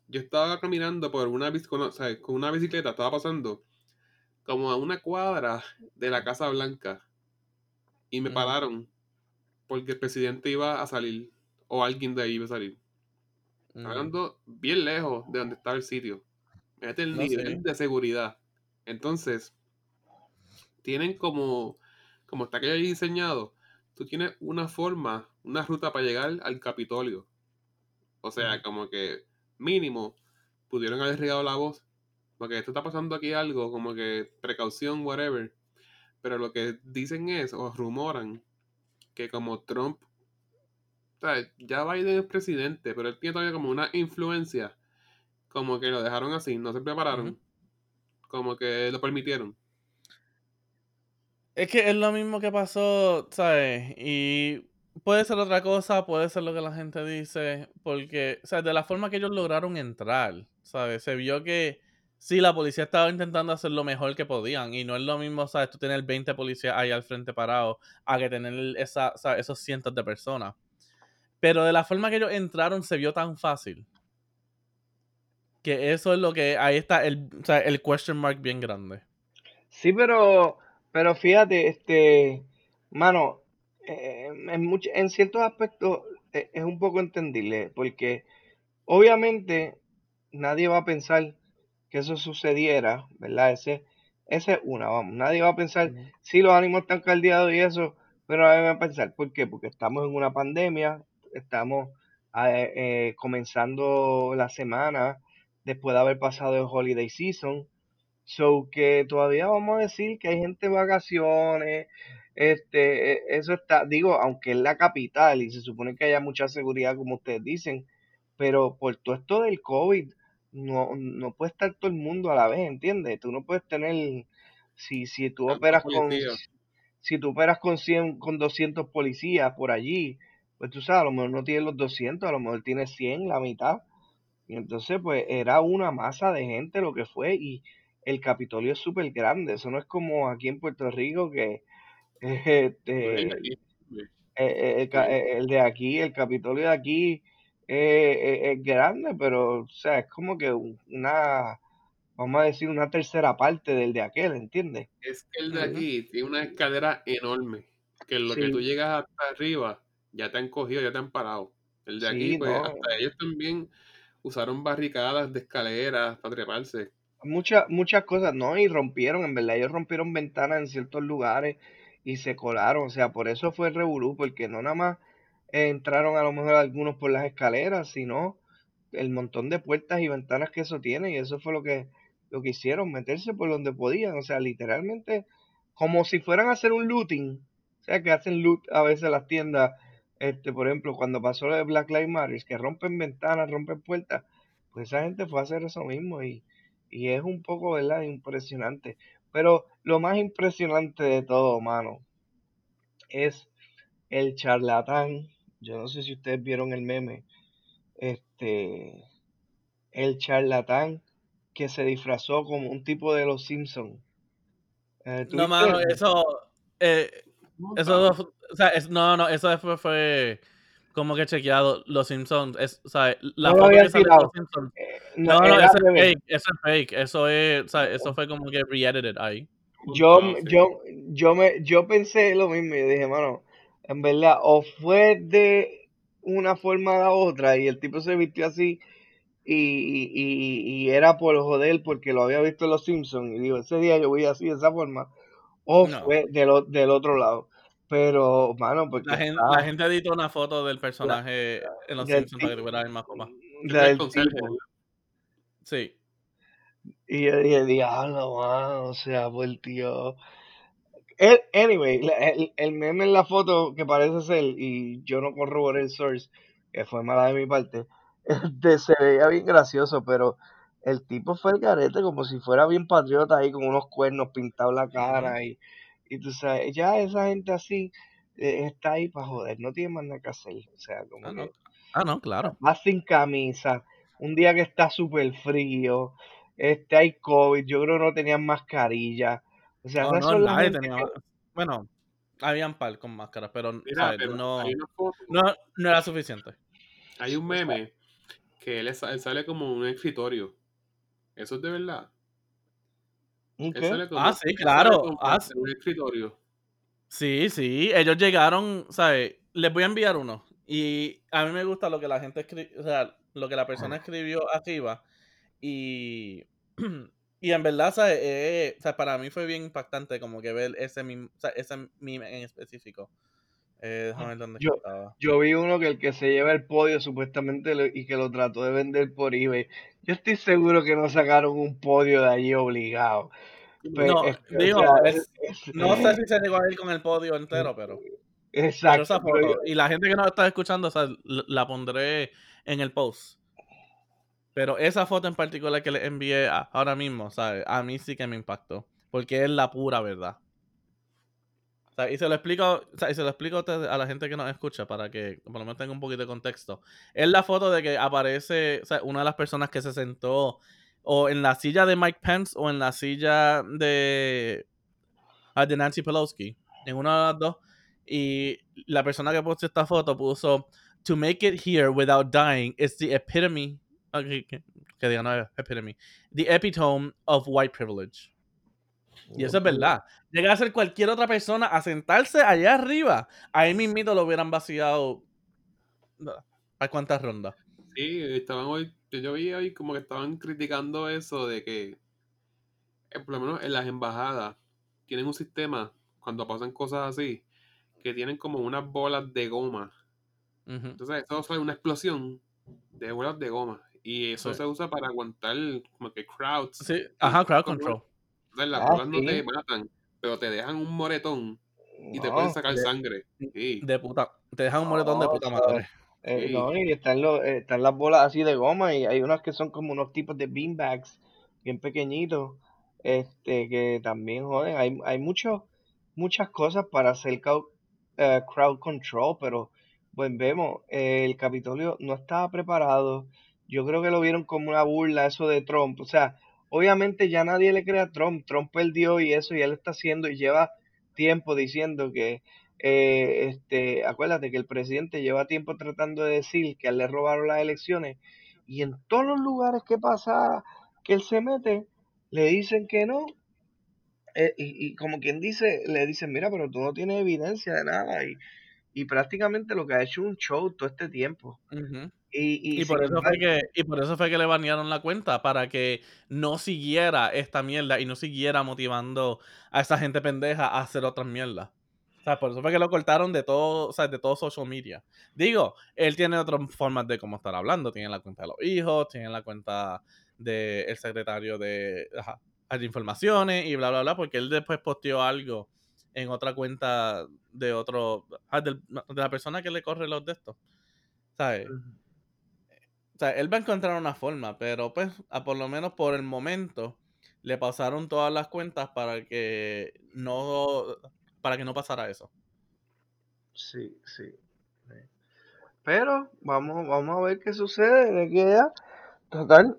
Yo estaba caminando por una, con, o sea, con una bicicleta, estaba pasando como a una cuadra de la Casa Blanca y me pararon porque el presidente iba a salir o alguien de ahí iba a salir. Ujú. Hablando bien lejos de donde estaba el sitio. Fíjate el No, nivel de seguridad. Entonces, tienen como, como está aquello ahí diseñado, tú tienes una forma, una ruta para llegar al Capitolio. O sea, como que mínimo pudieron haber regado la voz. Porque esto está pasando aquí algo, como que precaución, whatever. Pero lo que dicen es, o rumoran, que como Trump, o sea, ya Biden es presidente, pero él tiene todavía como una influencia, como que lo dejaron así, no se prepararon, como que lo permitieron. Es que es lo mismo que pasó, ¿sabes? Y puede ser otra cosa, puede ser lo que la gente dice, porque, o sea, de la forma que ellos lograron entrar, ¿sabes? Se vio que sí, la policía estaba intentando hacer lo mejor que podían, y no es lo mismo, ¿sabes? Tú tener 20 policías ahí al frente parados, a que tener esa, esos cientos de personas. Pero de la forma que ellos entraron se vio tan fácil. Que eso es lo que, ahí está el, o sea, el question mark bien grande. Sí, pero, pero fíjate, este, mano, eh, en, en ciertos aspectos eh, es un poco entendible, porque obviamente nadie va a pensar que eso sucediera, ¿verdad? Ese, ese es una, vamos, nadie va a pensar, si los ánimos están caldeados y eso, pero nadie va a pensar, ¿por qué? Porque estamos en una pandemia, estamos eh, eh, comenzando la semana después de haber pasado el holiday season, so que todavía vamos a decir que hay gente de vacaciones, este, e, eso está, digo, aunque es la capital y se supone que haya mucha seguridad, como ustedes dicen, pero por todo esto del COVID, no, no puede estar todo el mundo a la vez, ¿entiendes? Tú no puedes tener, si, si tú operas con, si tú operas con 100, con 200 policías por allí, pues tú sabes, a lo mejor no tienes los 200, a lo mejor tienes 100, la mitad. Y entonces, pues era una masa de gente lo que fue y el Capitolio es súper grande. Eso no es como aquí en Puerto Rico que este, eh, eh, eh, el, de aquí, el Capitolio de aquí es grande, pero o sea, es como que una, vamos a decir, una tercera parte del de aquel, ¿entiendes? Es que el de aquí tiene una escalera enorme, que en lo que tú llegas hasta arriba, ya te han cogido, ya te han parado. El de aquí, pues hasta ellos también usaron barricadas de escaleras para treparse. Muchas, muchas cosas, ¿no? Y rompieron, en verdad, ellos rompieron ventanas en ciertos lugares y se colaron. O sea, por eso fue el revolú, porque no nada más entraron a lo mejor algunos por las escaleras, sino el montón de puertas y ventanas que eso tiene. Y eso fue lo que, lo que hicieron, meterse por donde podían. O sea, literalmente, como si fueran a hacer un looting. O sea, que hacen loot a veces las tiendas. Este, por ejemplo, cuando pasó lo de Black Lives Matter, que rompen ventanas, rompen puertas, pues esa gente fue a hacer eso mismo y, y es un poco, ¿verdad? Impresionante. Pero lo más impresionante de todo, mano, es el charlatán. Yo no sé si ustedes vieron el meme. Este, el charlatán que se disfrazó como un tipo de los Simpsons. Eh, no, mano, eso. Eh, eso, o sea, no, no, eso después fue como que chequeado los Simpsons, es, o sea, la foto que sale de los Simpsons. Eh, no, no, eso es fake, eso es fake, eso es, o sea, eso fue como que re-edited ahí. Yo, yo, yo me, yo pensé lo mismo y dije, mano, en verdad, o fue de una forma a la otra y el tipo se vistió así y, y, y era por joder porque lo había visto en los Simpsons y digo, ese día yo voy así de esa forma, o fue del, del otro lado. Pero, mano, porque. La gente, la gente editó una foto del personaje en los Simpsons para que tuviera más copa. Sí. Y yo dije, diablo, mano, o sea, por el tío. El, anyway, el, el, meme en la foto que parece ser, y yo no corroboré el source, que fue mala de mi parte, este, se veía bien gracioso, pero el tipo fue el garete como si fuera bien patriota ahí con unos cuernos pintados la cara y y tú sabes, ya esa gente así eh, está ahí para joder, no tiene más nada que hacer. O sea, como ah, no. ah, no, claro. Más sin camisa, un día que está súper frío, este hay COVID, yo creo que no tenían mascarilla. O sea, no, no nadie tenía. Bueno, habían par con máscaras, pero, no, no, no, era suficiente. Hay un meme que él, sale como un escritorio. ¿Eso es de verdad? Ah, sí, claro. Ah, un escritorio. Sí, sí. Ellos llegaron, ¿sabes? Les voy a enviar uno. Y a mí me gusta lo que la gente escribe, o sea, lo que la persona escribió arriba. Y, y en verdad, ¿sabes? Eh, o sea, para mí fue bien impactante como que ver ese meme, ese meme en específico. Eh, déjame ver dónde Yo- estaba. Yo vi uno que el que se lleva el podio supuestamente lo- y que lo trató de vender por eBay. Yo estoy seguro que no sacaron un podio de allí obligado. Pero, No, este, o digo, sea, es- es- No sé si se llegó a ir con el podio entero, pero. Pero Exacto. pero y la gente que nos está escuchando, o sea, la pondré en el post. Pero esa foto en particular que le envié a- ahora mismo, ¿sabes? A mí sí que me impactó. Porque es la pura verdad. Y se lo explico, o sea, y se lo explico a, la gente que nos escucha para que por lo menos tenga un poquito de contexto. Es la foto de que aparece o sea, una de las personas que se sentó o en la silla de Mike Pence o en la silla de, ah, de Nancy Pelosi. En una de las dos. Y la persona que puso esta foto puso To make it here without dying is the epitome. ok, que, que diga, no, epitome. The epitome of white privilege. Y eso es verdad. Llega a ser cualquier otra persona a sentarse allá arriba. Ahí mismito lo hubieran vaciado. ¿A cuántas rondas? Sí, estaban hoy, yo vi hoy como que estaban criticando eso de que, eh, por lo menos en las embajadas, tienen un sistema, cuando pasan cosas así, que tienen como unas bolas de goma. Entonces, eso sale una explosión de bolas de goma. Y eso Sí. se usa para aguantar como que crowds. Sí, ajá, crowd las Ah, bolas no te matan, pero te dejan un moretón y te pueden sacar de- sangre. Sí. De puta. Te dejan un moretón de puta madre. eh, Sí. no, y están, los, eh, están las bolas así de goma y hay unas que son como unos tipos de beanbags bien pequeñitos este que también joden. Hay, hay mucho, muchas cosas para hacer crowd, eh, crowd control, pero pues vemos, eh, el Capitolio no estaba preparado. Yo creo que lo vieron como una burla eso de Trump. O sea, obviamente ya nadie le cree a Trump. Trump perdió y eso y él está haciendo y lleva tiempo diciendo que eh, este, acuérdate que el presidente lleva tiempo tratando de decir que a él le robaron las elecciones y en todos los lugares que pasa que él se mete le dicen que no eh, y, como quien dice le dicen mira pero tú no tienes evidencia de nada y, y prácticamente lo que ha hecho un show todo este tiempo. Y, y Y por, eso fue que, y por eso fue que le banearon la cuenta, para que no siguiera esta mierda y no siguiera motivando a esa gente pendeja a hacer otras mierdas. O sea, por eso fue que lo cortaron de todo, o sea, de todo social media. Digo, él tiene otras formas de cómo estar hablando. Tiene la cuenta de los hijos, tiene la cuenta del secretario de, ajá, de informaciones y bla, bla, bla, porque él después posteó algo en otra cuenta de otro, ah, de la persona que le corre los de estos. ¿Sabes? Sea, él va a encontrar una forma, pero pues, a por lo menos por el momento, le pasaron todas las cuentas para que no, para que no pasara eso. Sí, sí. sí. Pero vamos, vamos a ver qué sucede de que ya, total,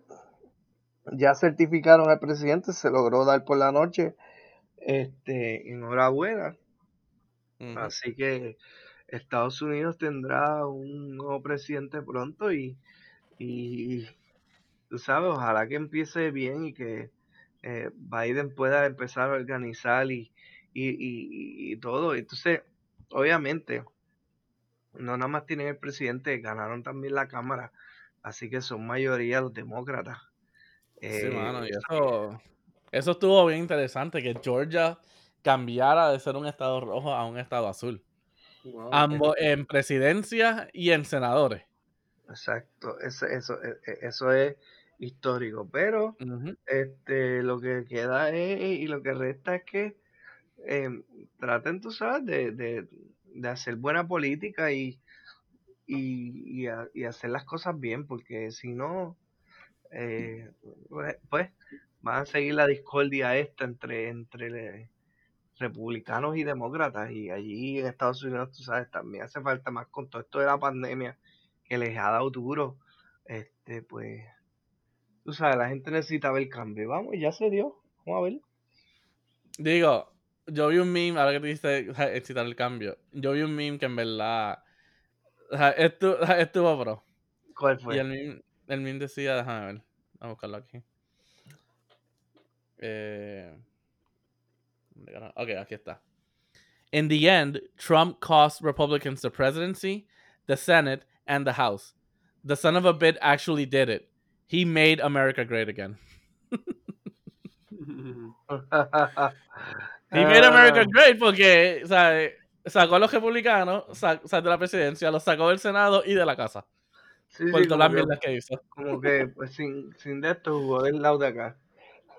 ya certificaron al presidente, se logró dar por la noche. Este, enhorabuena. Ujú. Así que Estados Unidos tendrá un nuevo presidente pronto y, y tú sabes, ojalá que empiece bien y que eh, Biden pueda empezar a organizar y, y, y, y todo. Entonces, obviamente, no nada más tienen el presidente, ganaron también la Cámara, así que son mayoría los demócratas. Sí, Eh, mano, y eso, eso estuvo bien interesante, que Georgia cambiara de ser un estado rojo a un estado azul. Wow. Ambos en presidencia y en senadores. Exacto, eso, eso, e- e- eso es histórico, pero este lo que queda es, y lo que resta es que eh, traten, tú sabes, de, de, de hacer buena política y, y, y, y hacer las cosas bien, porque si no, eh, pues, pues van a seguir la discordia esta entre, entre republicanos y demócratas, y allí en Estados Unidos, tú sabes, también hace falta más con todo esto de la pandemia que les ha dado duro, este, pues, tú sabes, la gente necesita ver cambio, vamos, ya se dio, vamos a ver. Digo, yo vi un meme, ahora que te sea, excitar el cambio, yo vi un meme que en verdad estuvo, estuvo pro. ¿Cuál Y fue? el meme, el meme decía, déjame ver, vamos a buscarlo aquí. Eh, ok, aquí está. In the end, Trump cost Republicans the presidency, the Senate, and the House. The son of a bit actually did it. He made America great again. He made America Ah, great porque, ¿sabes? sacó a los republicanos, sacó de la presidencia, los sacó del Senado y de la casa. Sí, por sí, todas las mierdas que hizo. como que pues, sin, sin de esto jugó del lado de acá.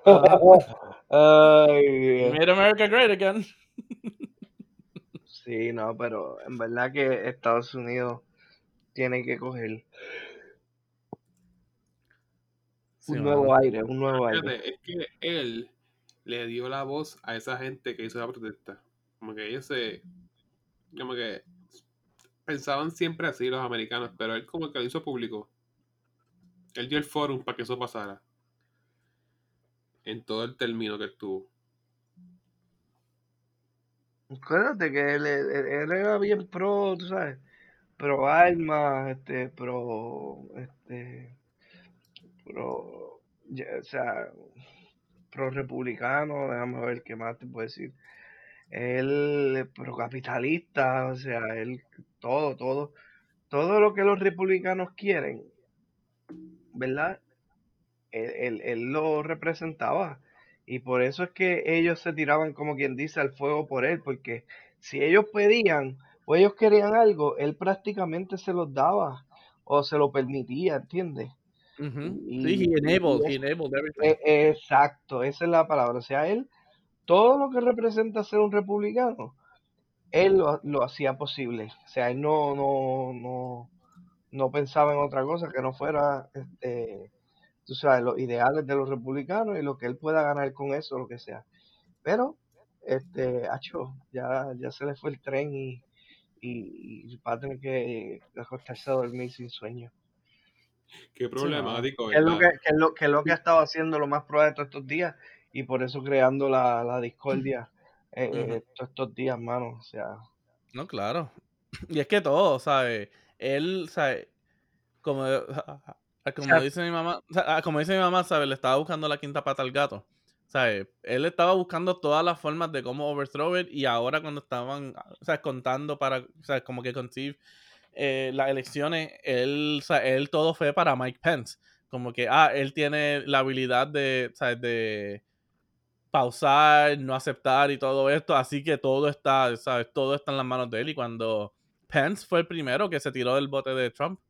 Ay, Made America Great Again. sí, no, pero en verdad que Estados Unidos tiene que coger Sí, un nuevo aire, un nuevo aire. Es que él le dio la voz a esa gente que hizo la protesta. Como que ellos se. Como que. Pensaban siempre así los americanos, pero él como que lo hizo público. Él dio el forum para que eso pasara. En todo el término que estuvo. Acuérdate que él, él- él era bien pro, tú sabes, pro armas, este, pro, este, pro, o sea, pro republicano, déjame ver qué más te puedo decir. Él, pro capitalista, o sea, él, todo, todo, todo lo que los republicanos quieren, ¿verdad? Él, él- él lo representaba. Y por eso es que ellos se tiraban, como quien dice, al fuego por él, porque si ellos pedían o ellos querían algo, él prácticamente se los daba o se lo permitía, ¿entiendes? Y- Sí, he enabled, y he enabled everything. E- Exacto, esa es la palabra. O sea, él, todo lo que representa ser un republicano, él lo, lo hacía posible. O sea, él no, no, no, no pensaba en otra cosa que no fuera, este, tú sabes, los ideales de los republicanos y lo que él pueda ganar con eso, lo que sea. Pero, este, acho, ya, ya se le fue el tren y, y, y va a tener que acostarse a dormir sin sueño. Qué problemático, Que es, lo que, es lo, que es lo que ha estado haciendo lo más probable todos estos días y por eso creando la, la discordia eh, eh, Ujú. todos estos días, mano. O sea, No, claro. Y es que todo, ¿sabes? Él, ¿sabes? Como, como sea- dice mi mamá, ah, como dice mi mamá, ¿sabes? Le estaba buscando la quinta pata al gato. ¿Sabes? Él estaba buscando todas las formas de cómo overthrow it y ahora cuando estaban, sea, contando para, sea, como que conceive eh, las elecciones, él, él todo fue para Mike Pence. Como que, ah, él tiene la habilidad de, ¿sabes? De pausar, no aceptar y todo esto, así que todo está, ¿sabes? Todo está en las manos de él y cuando Pence fue el primero que se tiró del bote de Trump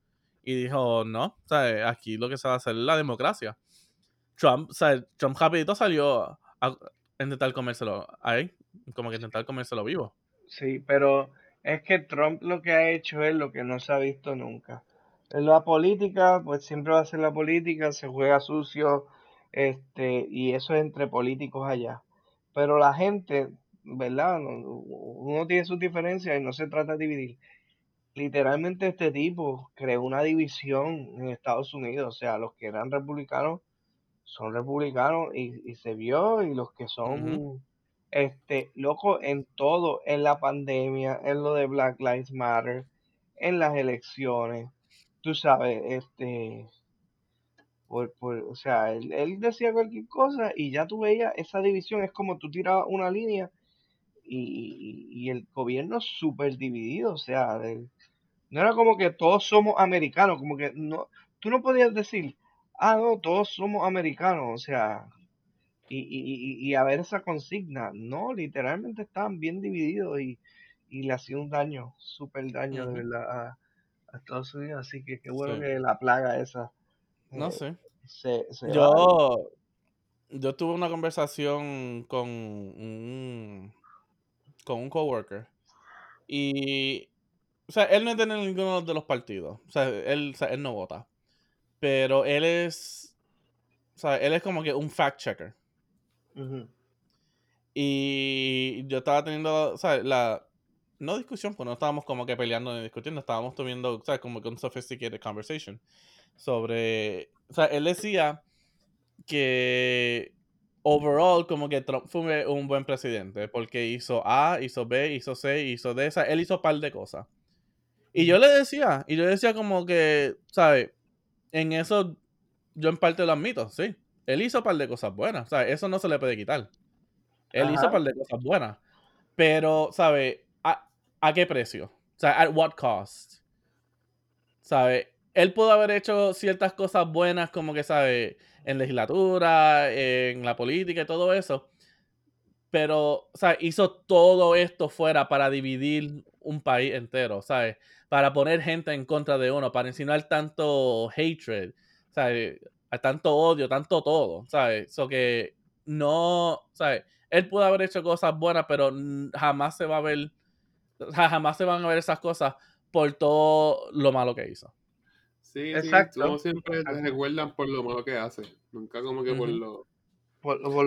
y dijo, no, ¿sabes? Aquí lo que se va a hacer es la democracia. Trump, ¿sabes? Trump rapidito salió a, intentar comérselo ahí, como que intentar comérselo vivo. sí, pero es que Trump lo que ha hecho es lo que no se ha visto nunca. En la política, pues siempre va a ser la política, se juega sucio, este, y eso es entre políticos allá. Pero la gente, ¿verdad? No- Uno tiene sus diferencias y no se trata de dividir. Literalmente este tipo creó una división en Estados Unidos, o sea, los que eran republicanos son republicanos y, y se vio, y los que son, este, loco, en todo, en la pandemia, en lo de Black Lives Matter, en las elecciones, tú sabes, este, por, por, o sea, él, él decía cualquier cosa y ya tú veías esa división, es como tú tirabas una línea y, y- y el gobierno súper dividido, o sea, de- no era como que todos somos americanos, como que no, tú no podías decir, ah, no, todos somos americanos, o sea, y, y, y, y a ver esa consigna, no, literalmente estaban bien divididos y, y le hacía un daño, súper daño de verdad a, a Estados Unidos, así que qué bueno Sí. que la plaga esa No eh, sé. se, se va. Yo, yo tuve una conversación con un, con un coworker y, o sea, él no es de ninguno de los partidos, o sea, él, o sea, él no vota, pero él es, o sea, él es como que un fact checker Ujú. y yo estaba teniendo, o sea, la, no discusión, pues no estábamos como que peleando ni discutiendo, estábamos teniendo, o sea, como que un sophisticated conversation sobre, o sea, él decía que overall como que Trump fue un buen presidente porque hizo A, hizo B, hizo C, hizo D, o sea, él hizo un par de cosas. Y yo le decía, y yo decía como que, ¿sabes? En eso yo en parte lo admito, sí. Él hizo un par de cosas buenas, ¿sabes? Eso no se le puede quitar. Él hizo un par de cosas buenas. Pero, ¿sabes? ¿A, a qué precio? O sea, ¿at what cost? ¿Sabes? Él pudo haber hecho ciertas cosas buenas como que, ¿sabes? En legislatura, en la política y todo eso. pero, o sea, hizo todo esto fuera para dividir un país entero, ¿sabes? Para poner gente en contra de uno, para insinuar tanto hatred, ¿sabes? Tanto odio, tanto todo, ¿sabes? Eso que no, ¿sabes? Él pudo haber hecho cosas buenas, pero jamás se va a ver, jamás se van a ver esas cosas por todo lo malo que hizo. Sí, Exacto. como siempre te recuerdan por lo malo que hace, nunca como que por lo...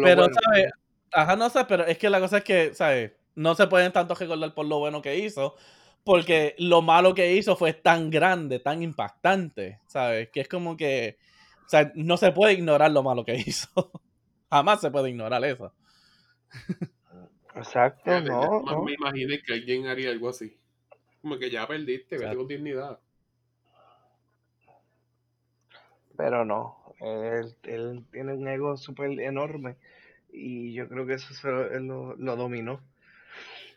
pero, ¿sabes? Ajá, no sé, pero es que la cosa es que, ¿sabes? No se pueden tanto recordar por lo bueno que hizo, porque lo malo que hizo fue tan grande, tan impactante, ¿sabes? Que es como que, o sea, no se puede ignorar lo malo que hizo. Jamás se puede ignorar eso. Exacto, no, Me imaginé que alguien haría algo así. Como que ya perdiste, vete con dignidad. Pero no, él, él tiene un ego súper enorme y yo creo que eso se lo, lo, dominó.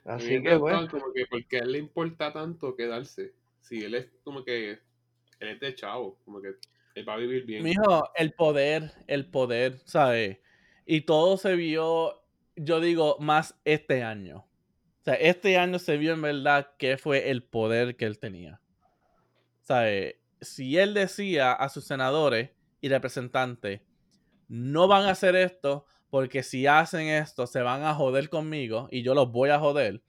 Así que bueno. Como que porque a él le importa tanto quedarse. Si él es como que él es de chavo, como que él va a vivir bien. Mijo, el poder, el poder, ¿sabes? Y todo se vio, yo digo, más este año. O sea, este año se vio en verdad que fue el poder que él tenía. ¿Sabes? Si él decía a sus senadores y representantes, no van a hacer esto, porque si hacen esto se van a joder conmigo y yo los voy a joder.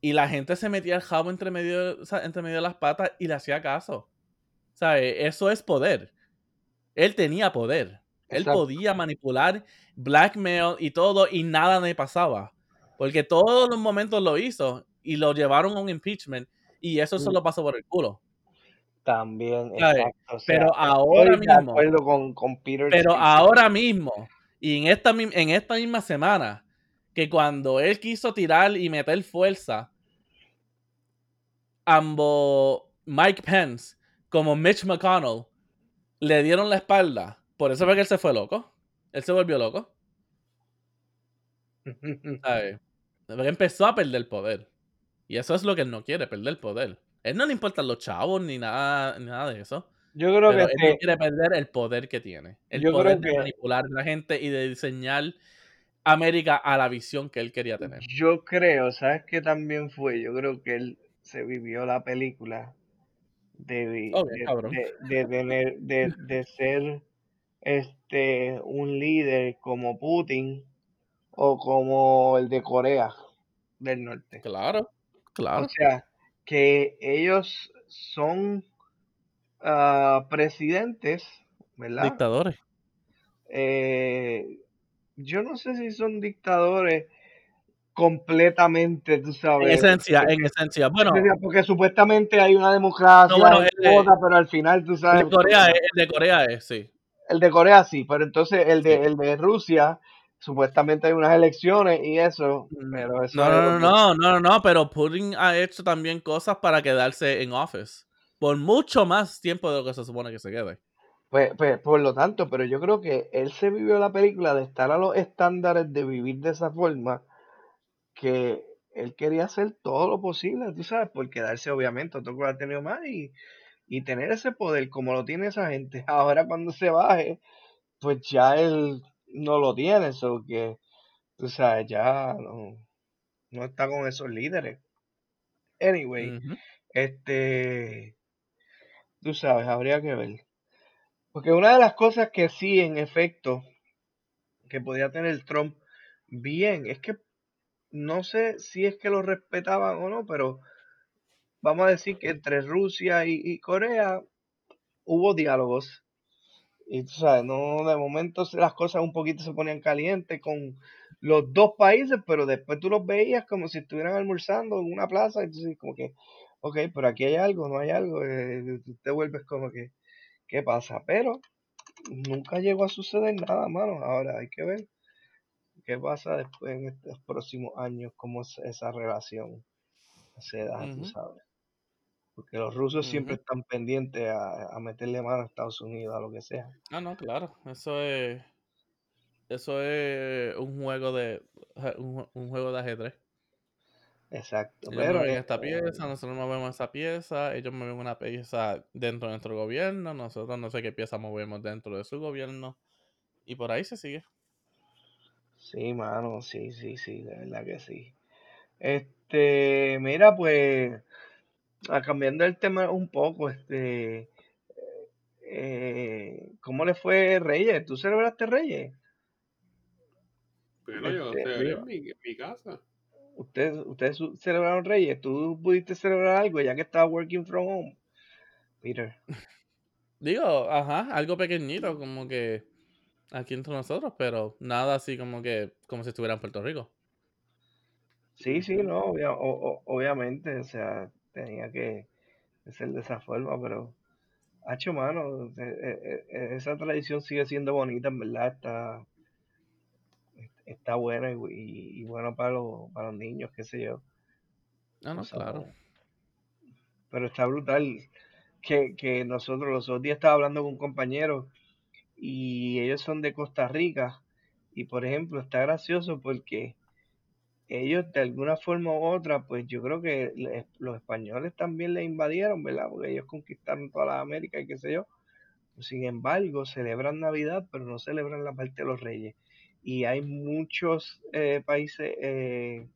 Y la gente se metía el jabo entre medio, entre medio de las patas y le hacía caso. ¿Sabes? Eso es poder. Él tenía poder. Él podía manipular, blackmail y todo y nada le pasaba. Porque todos los momentos lo hizo y lo llevaron a un impeachment y eso se lo pasó por el culo. También, exacto. pero ahora mismo. pero ahora mismo y en esta, en esta misma semana, que cuando él quiso tirar y meter fuerza, ambos Mike Pence como Mitch McConnell le dieron la espalda. Por eso fue que él se fue loco. Él se volvió loco. Empezó a perder el poder. Y eso es lo que él no quiere, perder el poder. Él no le importan los chavos ni nada, ni nada de eso. Yo creo que él quiere perder el poder que tiene. El poder de manipular a la gente y de diseñar América a la visión que él quería tener. Yo creo, ¿sabes qué también fue? Yo creo que él se vivió la película de, de, tener, de, de ser este un líder como Putin o como el de Corea del Norte. Claro, claro. O sea, que ellos son uh, presidentes, ¿verdad? Dictadores. Eh, yo no sé si son dictadores completamente, tú sabes. En esencia, en esencia. Bueno, porque supuestamente hay una democracia, pero al final tú sabes. El de Corea, es, el de Corea es, sí. El de Corea sí, pero entonces el de, el de Rusia, supuestamente hay unas elecciones y eso, mm, pero eso no, no, no, no, no, pero Putin ha hecho también cosas para quedarse en office por mucho más tiempo de lo que se supone que se quede. Pues, pues, por lo tanto, pero yo creo que él se vivió la película de estar a los estándares de vivir de esa forma, que él quería hacer todo lo posible, tú sabes, por quedarse obviamente, otro que ha tenido más y, y tener ese poder como lo tiene esa gente. Ahora cuando se baje, pues ya él no lo tiene, eso que, tú sabes, ya no, no está con esos líderes. Anyway, este Tú sabes, habría que ver. Porque una de las cosas que sí, en efecto, que podía tener Trump bien, es que no sé si es que lo respetaban o no, pero vamos a decir que entre Rusia y, Corea hubo diálogos. Y tú sabes, no, de momento las cosas un poquito se ponían calientes con los dos países, pero después tú los veías como si estuvieran almorzando en una plaza, entonces como que, ok, pero aquí hay algo, no hay algo, eh, te vuelves como que, ¿qué pasa? Pero nunca llegó a suceder nada, mano. Ahora hay que ver qué pasa después en estos próximos años, cómo es esa relación se da, tú sabes. Porque los rusos siempre están pendientes a, meterle mano a Estados Unidos, a lo que sea. Ah, no, claro. Eso es. Eso es un juego de. un juego de ajedrez. Exacto. Ellos pero esta pieza, nosotros movemos esa pieza, ellos mueven una pieza dentro de nuestro gobierno, nosotros no sé qué pieza movemos dentro de su gobierno, y por ahí se sigue. Sí, mano, sí, sí, sí, de verdad que sí. Este, mira, pues, a cambiando el tema un poco, este, eh, ¿cómo le fue Reyes? ¿Tú celebraste Reyes? Pero yo Este, celebré en mi, en mi casa. Ustedes, ustedes celebraron Reyes, ¿tú pudiste celebrar algo ya que estabas working from home? Peter. Digo, ajá, algo pequeñito, como que aquí entre nosotros, pero nada así como que, como si estuviera en Puerto Rico. Sí, sí, no, obvia- o- o- obviamente, o sea, tenía que ser de esa forma, pero, hacho, mano, e- e- e- esa tradición sigue siendo bonita, en verdad, está, está buena y, y- bueno para los, para los niños, qué sé yo. Ah, no, o sea, claro. pero está brutal que, que nosotros los otros días estaba hablando con un compañero y ellos son de Costa Rica y por ejemplo está gracioso porque ellos de alguna forma u otra, pues yo creo que los españoles también les invadieron, ¿verdad? Porque ellos conquistaron toda la América y qué sé yo. Sin embargo, celebran Navidad, pero no celebran la parte de los reyes. Y hay muchos eh, países eh,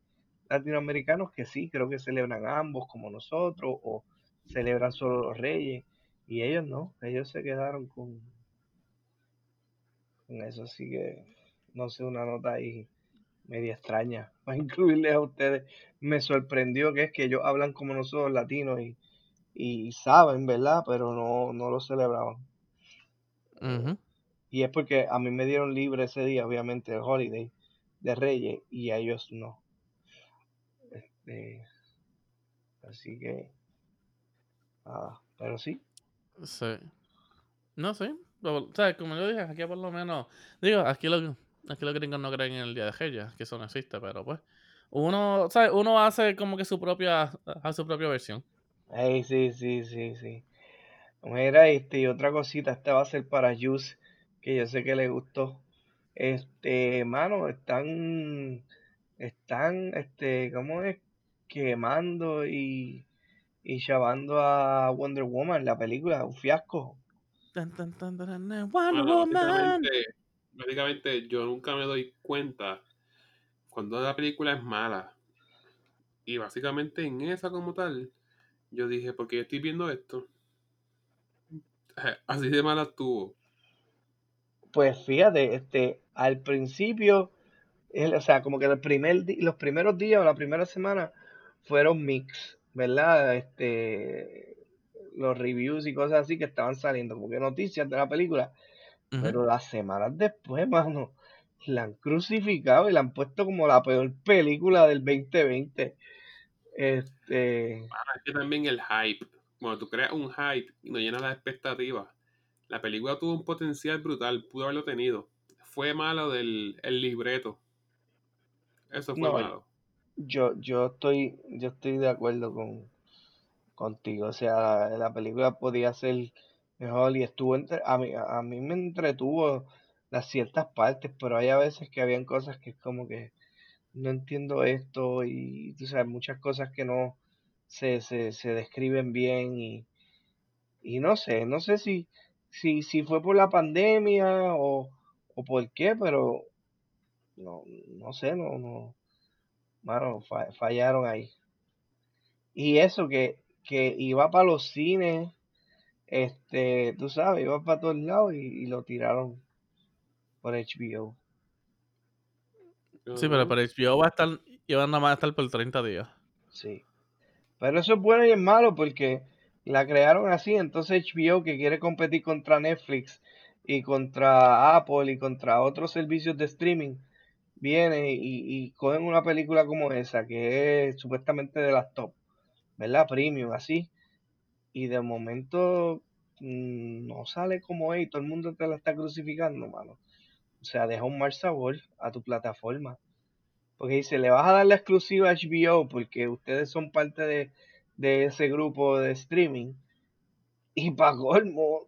latinoamericanos que sí, creo que celebran ambos como nosotros, o celebran solo los reyes. Y ellos no, ellos se quedaron con, con eso. Así que, no sé, una nota ahí media extraña para incluirles a ustedes. Me sorprendió que es que ellos hablan como nosotros latinos y, y saben, ¿verdad? Pero no, no lo celebraban. Ujú. Y es porque a mí me dieron libre ese día, obviamente, el holiday de Reyes, y a ellos no. Este, así que, nada, pero sí, Sí. No sé. O sea, como yo dije, aquí por lo menos. Digo, aquí, lo, aquí los gringos no creen en el Día de Reyes, que eso no existe, pero pues. Uno, ¿sabes? Uno hace como que su propia, a su propia versión. Ey, sí, sí, sí, sí. Mira, este, y otra cosita, esta va a ser para Juice, que yo sé que le gustó. Este, mano, están, están, este, ¿cómo es? Quemando y, y chavando a Wonder Woman, la película, un fiasco. Tan, tan, tan, tan, tan, Wonder Mano, Woman. básicamente, básicamente yo nunca me doy cuenta cuando la película es mala. Y básicamente en esa como tal, yo dije, porque yo estoy viendo esto. Así de mala estuvo. Pues fíjate, este, al principio, el- o sea, como que el primer di- los primeros días o la primera semana fueron mix, ¿verdad? Este, los reviews y cosas así que estaban saliendo, como que noticias de la película, pero las semanas después, mano, la han crucificado y la han puesto como la peor película del 2020. Este, Es que también el hype. Cuando tú creas un hype y no llenas las expectativas. La película tuvo un potencial brutal, pudo haberlo tenido. Fue malo del el libreto. Eso fue no, malo. yo, yo estoy, yo estoy de acuerdo con, contigo. O sea, la, la película podía ser mejor y estuvo entre, a mí, a mí me entretuvo las ciertas partes, pero hay a veces que habían cosas que es como que no entiendo esto y tú sabes, muchas cosas que no se, se, se describen bien y, y no sé, no sé si, si, si fue por la pandemia o, o por qué, pero no, no sé, no, no, mano, fa- fallaron ahí. Y eso que, que iba para los cines, este, tú sabes, iba para todos lados y, y lo tiraron por HBO. Sí, pero para HBO va a estar, iban nada más a estar por 30 días. Sí. Pero eso es bueno y es malo porque la crearon así, entonces HBO que quiere competir contra Netflix y contra Apple y contra otros servicios de streaming, viene y, y cogen una película como esa, que es supuestamente de las top, ¿verdad? Premium, así. Y de momento mm, no sale como es y todo el mundo te la está crucificando, mano. O sea, deja un mal sabor a tu plataforma. Porque dice, le vas a dar la exclusiva a HBO porque ustedes son parte de, de ese grupo de streaming. Y para colmo,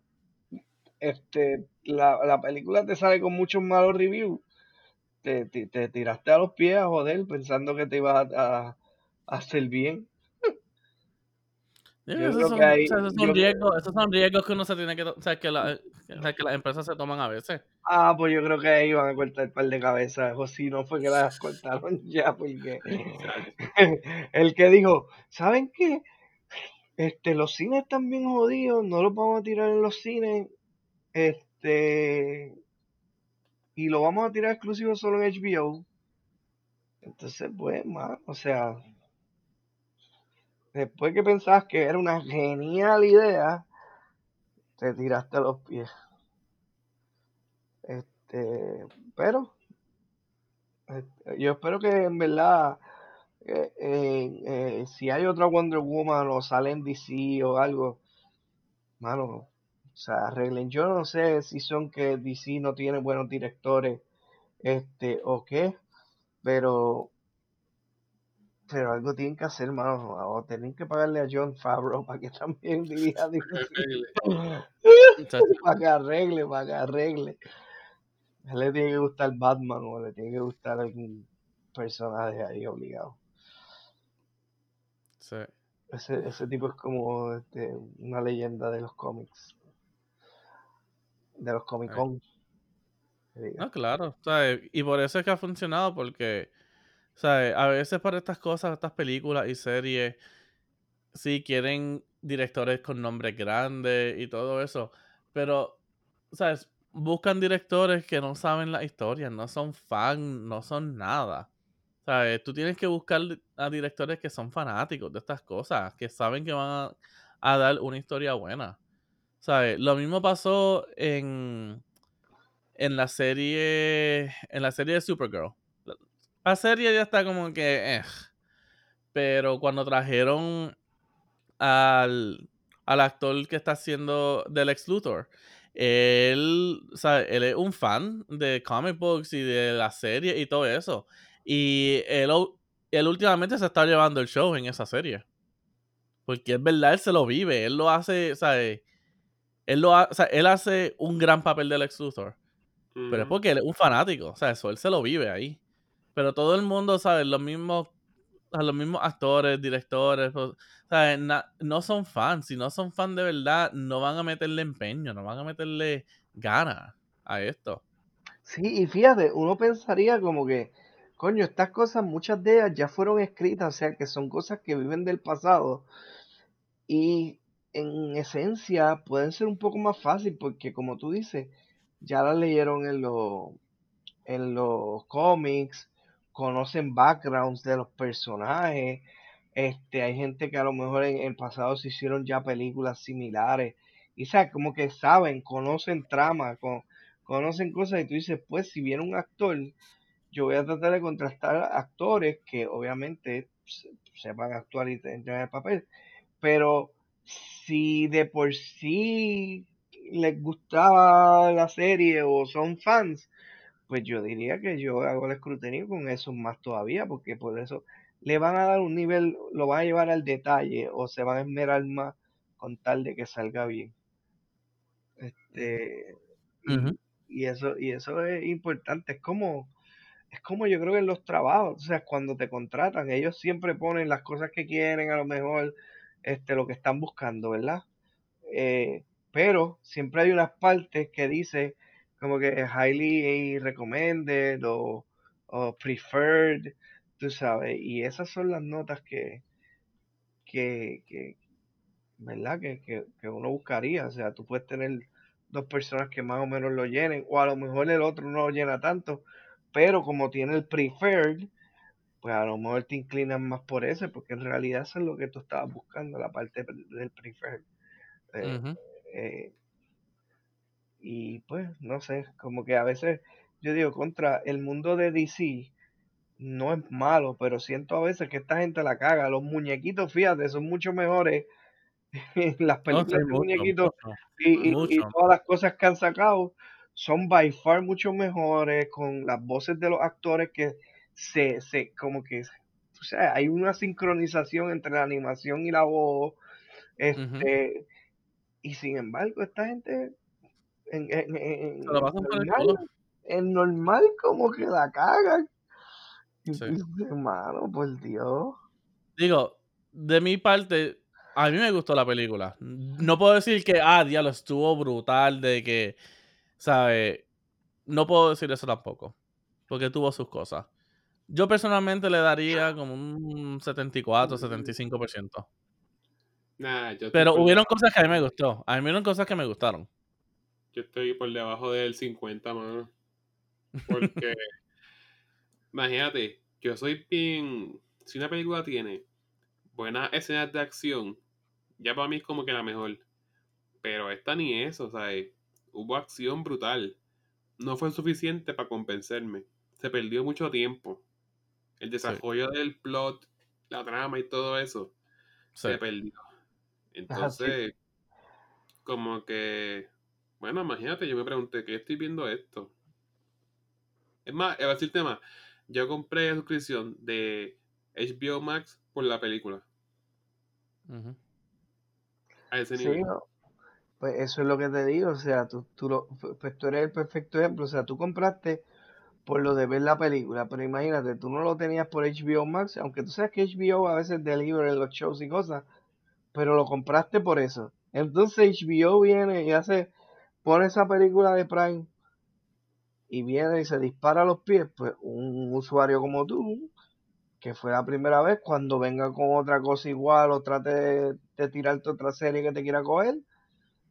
este, la, la película te sale con muchos malos reviews. Te, te, te tiraste a los pies a joder pensando que te ibas a, a- a hacer bien. Esos, creo son, que hay- esos son riesgos, esos son riesgos que uno se tiene que, o sea, que, la- o sea, que las empresas se toman a veces. Ah, pues yo creo que ahí van a cortar el par de cabezas. O si no fue que las cortaron ya, porque el que dijo, ¿saben qué? Este, los cines están bien jodidos, no los vamos a tirar en los cines. Este, y lo vamos a tirar exclusivo solo en HBO. Entonces, pues, más, o sea, después que pensabas que era una genial idea, te tiraste a los pies. Este, pero este, yo espero que en verdad, eh, eh, si hay otra Wonder Woman o sale en DC o algo, mano, o sea, arreglen. Yo no sé si son que DC no tiene buenos directores, este, o qué, pero, pero algo tienen que hacer, mano, o tienen que pagarle a John Favreau para que también dirija para que arregle, para que arregle. A él le tiene que gustar Batman o le tiene que gustar algún personaje ahí obligado. sí. Ese, ese tipo es como este, una leyenda de los cómics. De los Comic Con. diga. No, claro. Y por eso es que ha funcionado, porque, ¿sabes? A veces para estas cosas, estas películas y series, sí quieren directores con nombres grandes y todo eso, pero, ¿sabes? Buscan directores que no saben la historia, no son fan, no son nada. ¿Sabes? Tú tienes que buscar a directores que son fanáticos de estas cosas, que saben que van a, a dar una historia buena. ¿Sabes? Lo mismo pasó en, en la serie en la serie de Supergirl. La, serie ya está como que eh, pero cuando trajeron al, al actor que está haciendo del ex Luthor, él, ¿sabe? él es un fan de comic books y de la serie y todo eso. Y él, él últimamente se está llevando el show en esa serie. Porque es verdad, él se lo vive, él lo hace, ¿sabes? Él, lo ha- o sea, él hace un gran papel del ex Luthor. Pero es porque él es un fanático, o sea, eso él se lo vive ahí. Pero todo el mundo, ¿sabes? Los mismos, los mismos actores, directores, ¿sabes? Na- no son fans. Si no son fans de verdad, no van a meterle empeño, no van a meterle ganas a esto. Sí, y fíjate, uno pensaría como que, coño, estas cosas, muchas de ellas ya fueron escritas, o sea, que son cosas que viven del pasado y en esencia pueden ser un poco más fácil porque como tú dices, ya las leyeron en los en los cómics, conocen backgrounds de los personajes, este, hay gente que a lo mejor en el pasado se hicieron ya películas similares, y sabes, como que saben, conocen trama, con, conocen cosas, y tú dices, pues si viene un actor, yo voy a tratar de contrastar actores que obviamente se- sepan actuar y entrar en el papel, pero si de por sí les gustaba la serie o son fans, pues yo diría que yo hago el escrutinio con esos más todavía, porque por eso le van a dar un nivel, lo van a llevar al detalle o se van a esmerar más con tal de que salga bien. Este, y eso, y eso es importante, es como, es como yo creo que en los trabajos, o sea, cuando te contratan, ellos siempre ponen las cosas que quieren, a lo mejor, este, lo que están buscando, ¿verdad? Eh, pero siempre hay unas partes que dice como que highly recommended o, o preferred, tú sabes, y esas son las notas que, que, que ¿verdad? Que, que, que uno buscaría, o sea, tú puedes tener dos personas que más o menos lo llenen, o a lo mejor el otro no lo llena tanto, pero como tiene el preferred, pues a lo mejor te inclinas más por ese, porque en realidad eso es lo que tú estabas buscando, la parte del preferred. Eh, eh, y pues, no sé, como que a veces yo digo, contra el mundo de DC no es malo, pero siento a veces que esta gente la caga. Los muñequitos, fíjate, son mucho mejores las No, películas de mucho, muñequitos mucho, y, y- todas las cosas que han sacado son by far mucho mejores con las voces de los actores que se, se como que, o sea, hay una sincronización entre la animación y la voz, este, y sin embargo, esta gente en, en, en- Se lo en pasan por el normal, culo. en normal como que la cagan. Sí. hermano, por Dios. Digo, de mi parte, A mí me gustó la película. No puedo decir que, ah, diablo, estuvo brutal, de que, ¿sabes? No puedo decir eso tampoco. Porque tuvo sus cosas. Yo personalmente le daría como un 74, 75%. Nah, yo estoy Pero por hubieron cosas que a mí me gustó. A mí hubieron cosas que me gustaron. Yo estoy por debajo del 50, mano. Porque, imagínate, yo soy bien. Si una película tiene buenas escenas de acción, ya para mí es como que la mejor. Pero esta ni eso, ¿sabes? Hubo acción brutal. No fue suficiente para convencerme. Se perdió mucho tiempo. El desarrollo del plot, la trama y todo eso Sí. se perdió. Entonces, como que, bueno, imagínate, yo me pregunté, ¿qué estoy viendo esto? Es más, voy a decirte más, yo compré la suscripción de HBO Max por la película, Ujú. a ese Sí, nivel. no, Pues eso es lo que te digo, o sea, tú, tú, lo- pues tú eres el perfecto ejemplo, o sea, tú compraste por lo de ver la película, pero imagínate, tú no lo tenías por HBO Max, aunque tú sabes que HBO a veces delivera los shows y cosas, pero lo compraste por eso. Entonces HBO viene y hace, pone esa película de Prime y viene y se dispara a los pies, pues un usuario como tú, que fue la primera vez, cuando venga con otra cosa igual o trate de, de tirarte otra serie que te quiera coger,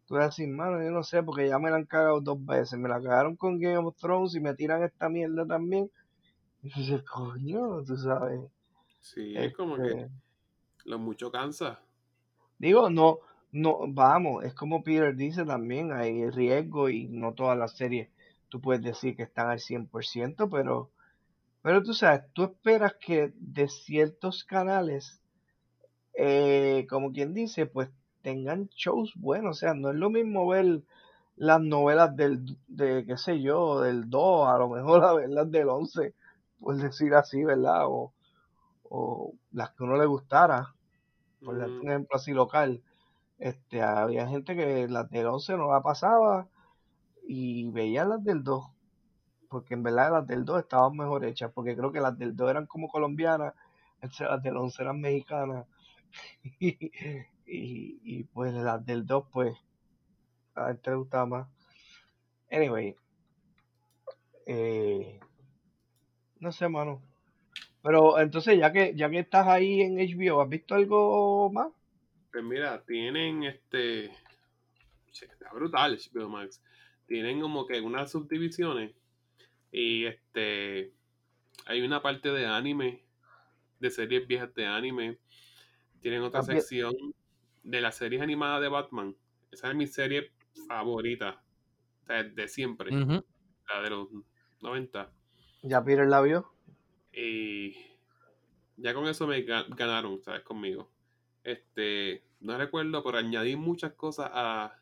tú vas a decir, mano, yo no sé, porque ya me la han cagado dos veces, me la cagaron con Game of Thrones y me tiran esta mierda también. Y dices, coño, tú sabes. Sí, es como que este, lo mucho cansa. Digo, no, no, vamos, es como Peter dice también, hay riesgo y no todas las series tú puedes decir que están al 100%, pero, pero tú sabes, tú esperas que de ciertos canales, eh, como quien dice, pues tengan shows buenos, o sea, no es lo mismo ver las novelas del, de, qué sé yo, del 2, a lo mejor a ver las del 11, por decir así, ¿verdad? O, o las que uno le gustara, por darte un ejemplo así local. Este, había gente que las del 11 no la pasaba y veía las del 2, porque en verdad las del 2 estaban mejor hechas, porque creo que las del 2 eran como colombianas, las del 11 eran mexicanas, y, pues las del 2 pues a gente le gustaba más. Anyway, eh, no sé, mano. Pero entonces, ya que ya que estás ahí en HBO, ¿has visto algo más? Pues mira, tienen este. Está brutal HBO Max. Tienen como que unas subdivisiones. Y este. Hay una parte de anime. De series viejas de anime. Tienen otra ¿Has vi- sección de las series animadas de Batman. Esa es mi serie favorita. O sea, de siempre. La de los 90. ¿Ya Peter la vio? Y ya con eso me ga- ganaron, ¿sabes? Conmigo. Este, no recuerdo, pero añadí muchas cosas a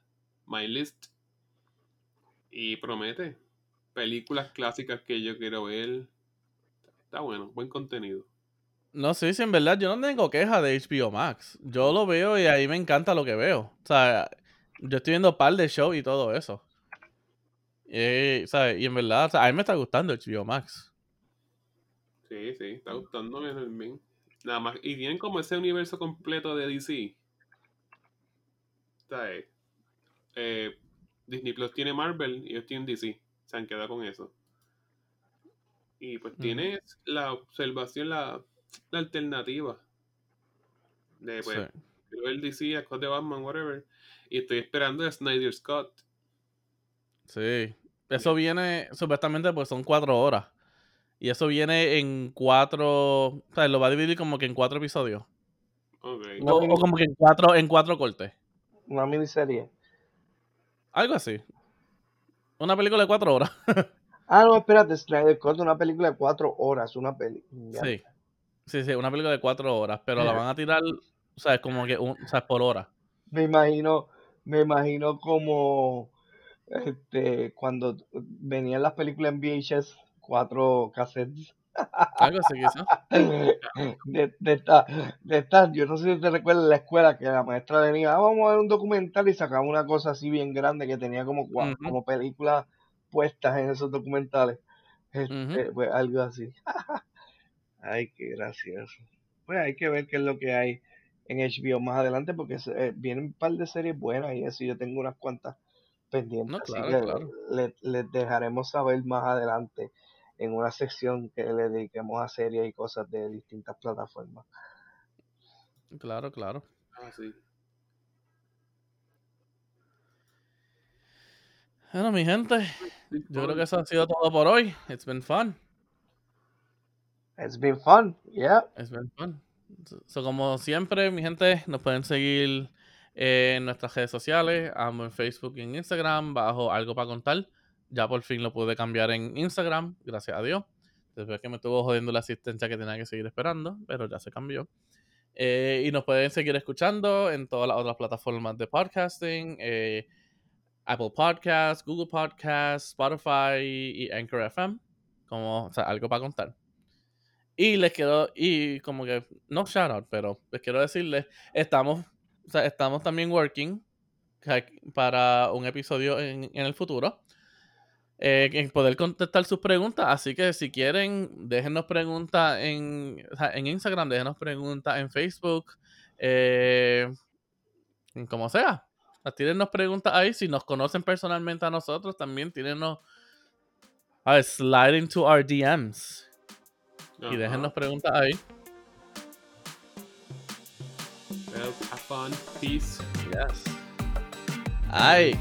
my list. Y promete. Películas clásicas que yo quiero ver. Está bueno, buen contenido. No sé si en verdad yo no tengo queja de HBO Max. Yo lo veo y ahí me encanta lo que veo. O sea, yo estoy viendo par de shows y todo eso. Y, ¿sabes? y en verdad, o sea, a mí me está gustando HBO Max. Sí, sí, está gustándome bien. Nada más. Y tienen como ese universo completo de DC. ¿Sabes? Eh, Disney Plus tiene Marvel y ellos tienen DC. Se han quedado con eso. Y pues tienes la observación, la, la alternativa. De pues, Sí. quiero ver DC, a Scott de Batman, whatever. Y estoy esperando a Snyder Scott. Sí. Eso viene, supuestamente, pues son cuatro horas. Y eso viene en cuatro. O sea, lo va a dividir como que en cuatro episodios. Ok. Una O, o como que en cuatro, en cuatro cortes. Una miniserie. Algo así. Una película de cuatro horas. Ah, no, espérate, Snyder Cut, una película de cuatro horas, una película. Sí. Sí, sí, una película de cuatro horas. Pero la van a tirar, o sea, como que, un, o sea, por hora. Me imagino, me imagino como este cuando venían las películas en VHS, cuatro cassettes. Algo así, quizás. De, de esta, de esta, yo no sé si te recuerdas en la escuela que la maestra venía, "Ah, vamos a ver un documental y sacaba una cosa así bien grande que tenía como, Ujú. como películas puestas en esos documentales. Este, pues algo así. Ay, qué gracioso. Pues hay que ver qué es lo que hay. en HBO más adelante porque eh, vienen un par de series buenas y eso yo tengo unas cuantas pendientes. No, así claro, que claro. le- les dejaremos saber más adelante en una sección que le dediquemos a series y cosas de distintas plataformas. Claro, claro. Ah, sí. Bueno, mi gente, yo creo que eso ha sido todo por hoy. It's been fun. It's been fun, yeah. It's been fun. So, so, como siempre, mi gente, nos pueden seguir en nuestras redes sociales, ambos en Facebook y en Instagram, bajo algo para contar. Ya por fin lo pude cambiar en Instagram, gracias a Dios. Después que me estuvo jodiendo la asistencia que tenía que seguir esperando, pero ya se cambió. Eh, y nos pueden seguir escuchando en todas las otras plataformas de podcasting, eh, Apple Podcasts, Google Podcasts, Spotify y Anchor FM, como algo para contar. Y les quiero, y como que, no shout out, pero les quiero decirles, estamos, o sea, estamos también working para un episodio en, en el futuro. Eh, en poder contestar sus preguntas. Así que si quieren, déjenos preguntas en, o sea, en Instagram, déjenos preguntas en Facebook, eh, en como sea. Tírennos preguntas ahí. Si nos conocen personalmente a nosotros, también tírennos. A ver, slide into our DMs. Y Ajá. déjennos preguntas ahí. Well, have fun. Peace. Yes. Ay.